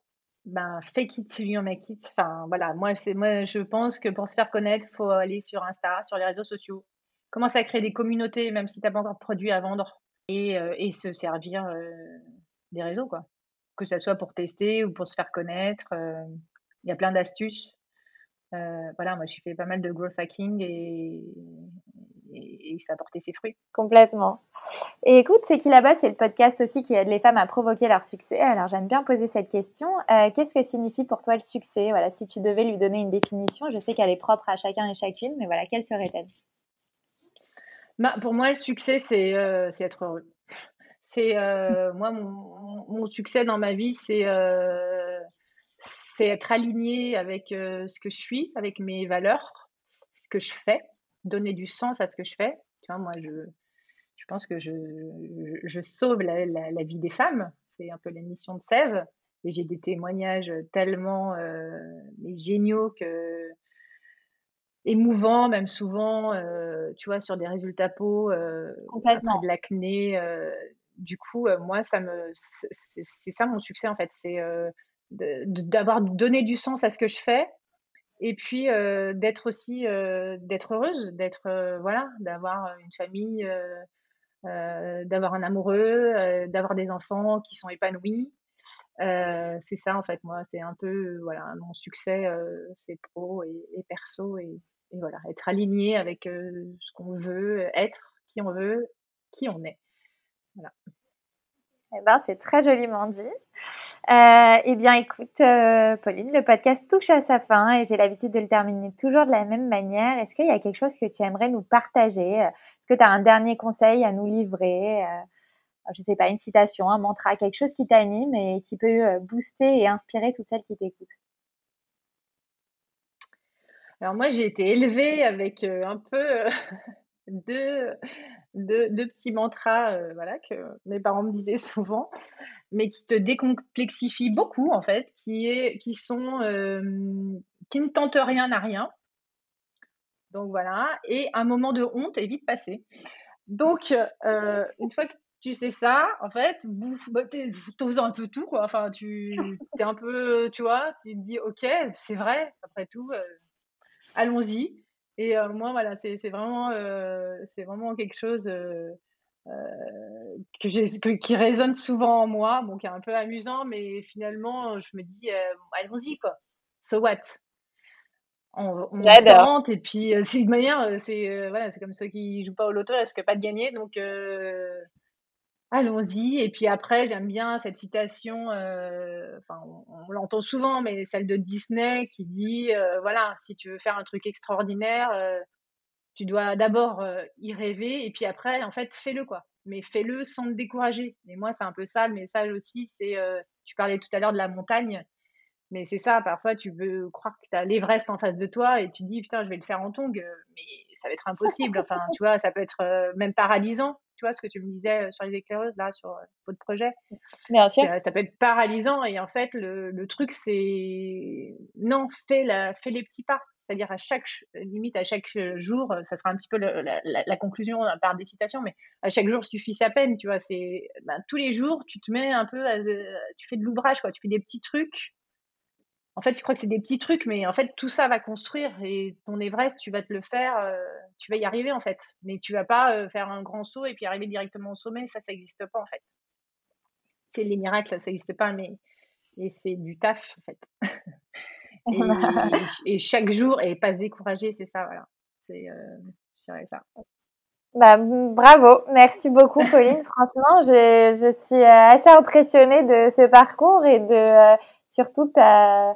Speaker 3: ben, fake it till you make it. Enfin, voilà, moi, moi, je pense que pour se faire connaître, il faut aller sur Insta, sur les réseaux sociaux. Commencer à créer des communautés, même si tu n'as pas encore de produit à vendre. Et, euh, et se servir euh, des réseaux, quoi. Que ce soit pour tester ou pour se faire connaître. Il y a plein d'astuces. voilà, moi, j'ai fait pas mal de growth hacking et, et, ça a porté ses fruits.
Speaker 2: Complètement. Et écoute, c'est qui là-bas, c'est le podcast aussi qui aide les femmes à provoquer leur succès. Alors j'aime bien poser cette question. Euh, qu'est-ce que signifie pour toi le succès? Voilà, si tu devais lui donner une définition, je sais qu'elle est propre à chacun et chacune, mais voilà, quelle serait-elle?
Speaker 3: Bah, Pour moi, le succès, c'est euh, être heureux. C'est euh, moi mon, mon, succès dans ma vie, c'est c'est être aligné avec ce que je suis, avec mes valeurs, ce que je fais donner du sens à ce que je fais. Tu vois, moi, je, je pense que je, je, sauve la, la, vie des femmes. C'est un peu la mission de Sève. Et j'ai des témoignages tellement euh, géniaux que émouvants, même souvent, euh, tu vois, sur des résultats peau, euh, de l'acné. Euh, du coup, moi, ça me, c'est ça mon succès en fait, c'est d'avoir donné du sens à ce que je fais et puis d'être aussi d'être heureuse d'être voilà d'avoir une famille d'avoir un amoureux d'avoir des enfants qui sont épanouis. C'est ça en fait moi c'est un peu voilà mon succès c'est pro et, perso et, et, voilà être aligné avec ce qu'on veut être qui on veut qui on est. Voilà
Speaker 2: Eh ben, c'est très joliment dit. Euh, eh bien, écoute, euh, Pauline, le podcast touche à sa fin et j'ai l'habitude de le terminer toujours de la même manière. Est-ce qu'il y a quelque chose que tu aimerais nous partager? Est-ce que tu as un dernier conseil à nous livrer? Euh, Je ne sais pas, une citation, un mantra, quelque chose qui t'anime et qui peut booster et inspirer toutes celles qui t'écoutent?
Speaker 3: Alors moi, j'ai été élevée avec un peu deux, deux, deux, petits mantras euh, voilà, que mes parents me disaient souvent, mais qui te décomplexifient beaucoup, en fait, qui, est, qui, sont, euh, qui ne tentent rien à rien. Donc voilà, et un moment de honte est vite passé. Donc, euh, une fois que tu sais ça, en fait, bouffe, bah, t'oses un peu tout, quoi. Enfin, tu es un peu, tu vois, tu te dis, ok, c'est vrai, après tout, allons-y. Et moi, voilà, c'est vraiment, c'est vraiment quelque chose que qui résonne souvent en moi, bon, qui est un peu amusant, mais finalement, je me dis, allons-y, quoi. So what? On, on tente et puis c'est de manière c'est voilà c'est comme ceux qui jouent pas au loto risquent pas de gagner donc allons-y et puis après j'aime bien cette citation enfin on, l'entend souvent mais celle de Disney qui dit voilà si tu veux faire un truc extraordinaire tu dois d'abord y rêver et puis après, en fait, fais-le quoi. Mais fais-le sans te décourager. Et moi, c'est un peu ça le message aussi. C'est, tu parlais tout à l'heure de la montagne, mais c'est ça. Parfois, tu veux croire que tu as l'Everest en face de toi et tu dis putain, je vais le faire en tongue, mais ça va être impossible. Enfin, tu vois, ça peut être même paralysant. Tu vois ce que tu me disais sur les éclaireuses là, sur votre projet.
Speaker 2: Bien sûr.
Speaker 3: Ça, peut être paralysant et en fait, le, le truc c'est non, fais la, fais les petits pas c'est-à-dire à chaque limite à chaque jour, ça sera un petit peu la, conclusion par des citations, mais à chaque jour suffit sa peine, tu vois. C'est ben, tous les jours, tu te mets un peu, tu fais de l'ouvrage, quoi. Tu fais des petits trucs. En fait, tu crois que c'est des petits trucs, mais en fait, tout ça va construire et ton Everest, tu vas te le faire, euh, tu vas y arriver en fait. Mais tu vas pas euh, faire un grand saut et puis arriver directement au sommet, ça, ça n'existe pas en fait. C'est les miracles, ça n'existe pas, mais et c'est du taf en fait. Et, chaque jour, et pas se décourager, c'est ça, voilà. C'est, euh, ça.
Speaker 2: Bah, bravo, merci beaucoup Pauline. Franchement, je, je suis euh, assez impressionnée de ce parcours et de euh, surtout ta,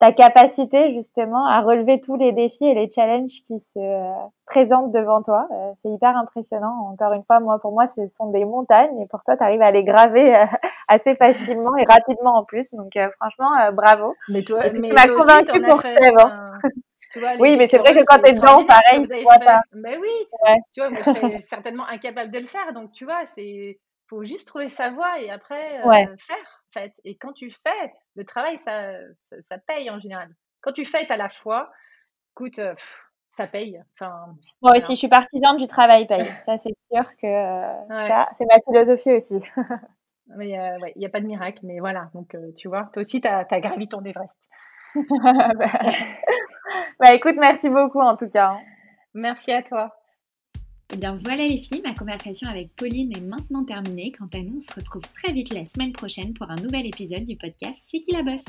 Speaker 2: ta capacité justement à relever tous les défis et les challenges qui se euh, présentent devant toi. Euh, c'est hyper impressionnant. Encore une fois, moi pour moi, ce sont des montagnes et pour toi, tu arrives à les graver euh, assez facilement et rapidement en plus. Donc franchement, bravo.
Speaker 3: Mais toi, mais tu m'as convaincu pour
Speaker 2: oui, mais c'est vrai que quand tu es dedans, pareil, tu vois pas.
Speaker 3: Mais oui, tu vois, moi, je serais certainement incapable de le faire. Donc, tu vois, c'est faut juste trouver sa voie et après faire fait. Et quand tu fais, le travail, ça, ça, paye en général. Quand tu fais, tu as la foi. Écoute, euh, ça paye. Enfin,
Speaker 2: Moi aussi, je suis partisane du travail paye. ça, c'est sûr que euh, ça, c'est ma philosophie aussi.
Speaker 3: mais il n'y a pas de miracle. Mais voilà, donc euh, tu vois, toi aussi, tu as, as, gravi ton Everest.
Speaker 2: bah écoute, merci beaucoup en tout cas. Hein.
Speaker 3: Merci à toi.
Speaker 1: Eh bien voilà les filles, ma conversation avec Pauline est maintenant terminée. Quant à nous, on se retrouve très vite la semaine prochaine pour un nouvel épisode du podcast C'est qui la bosse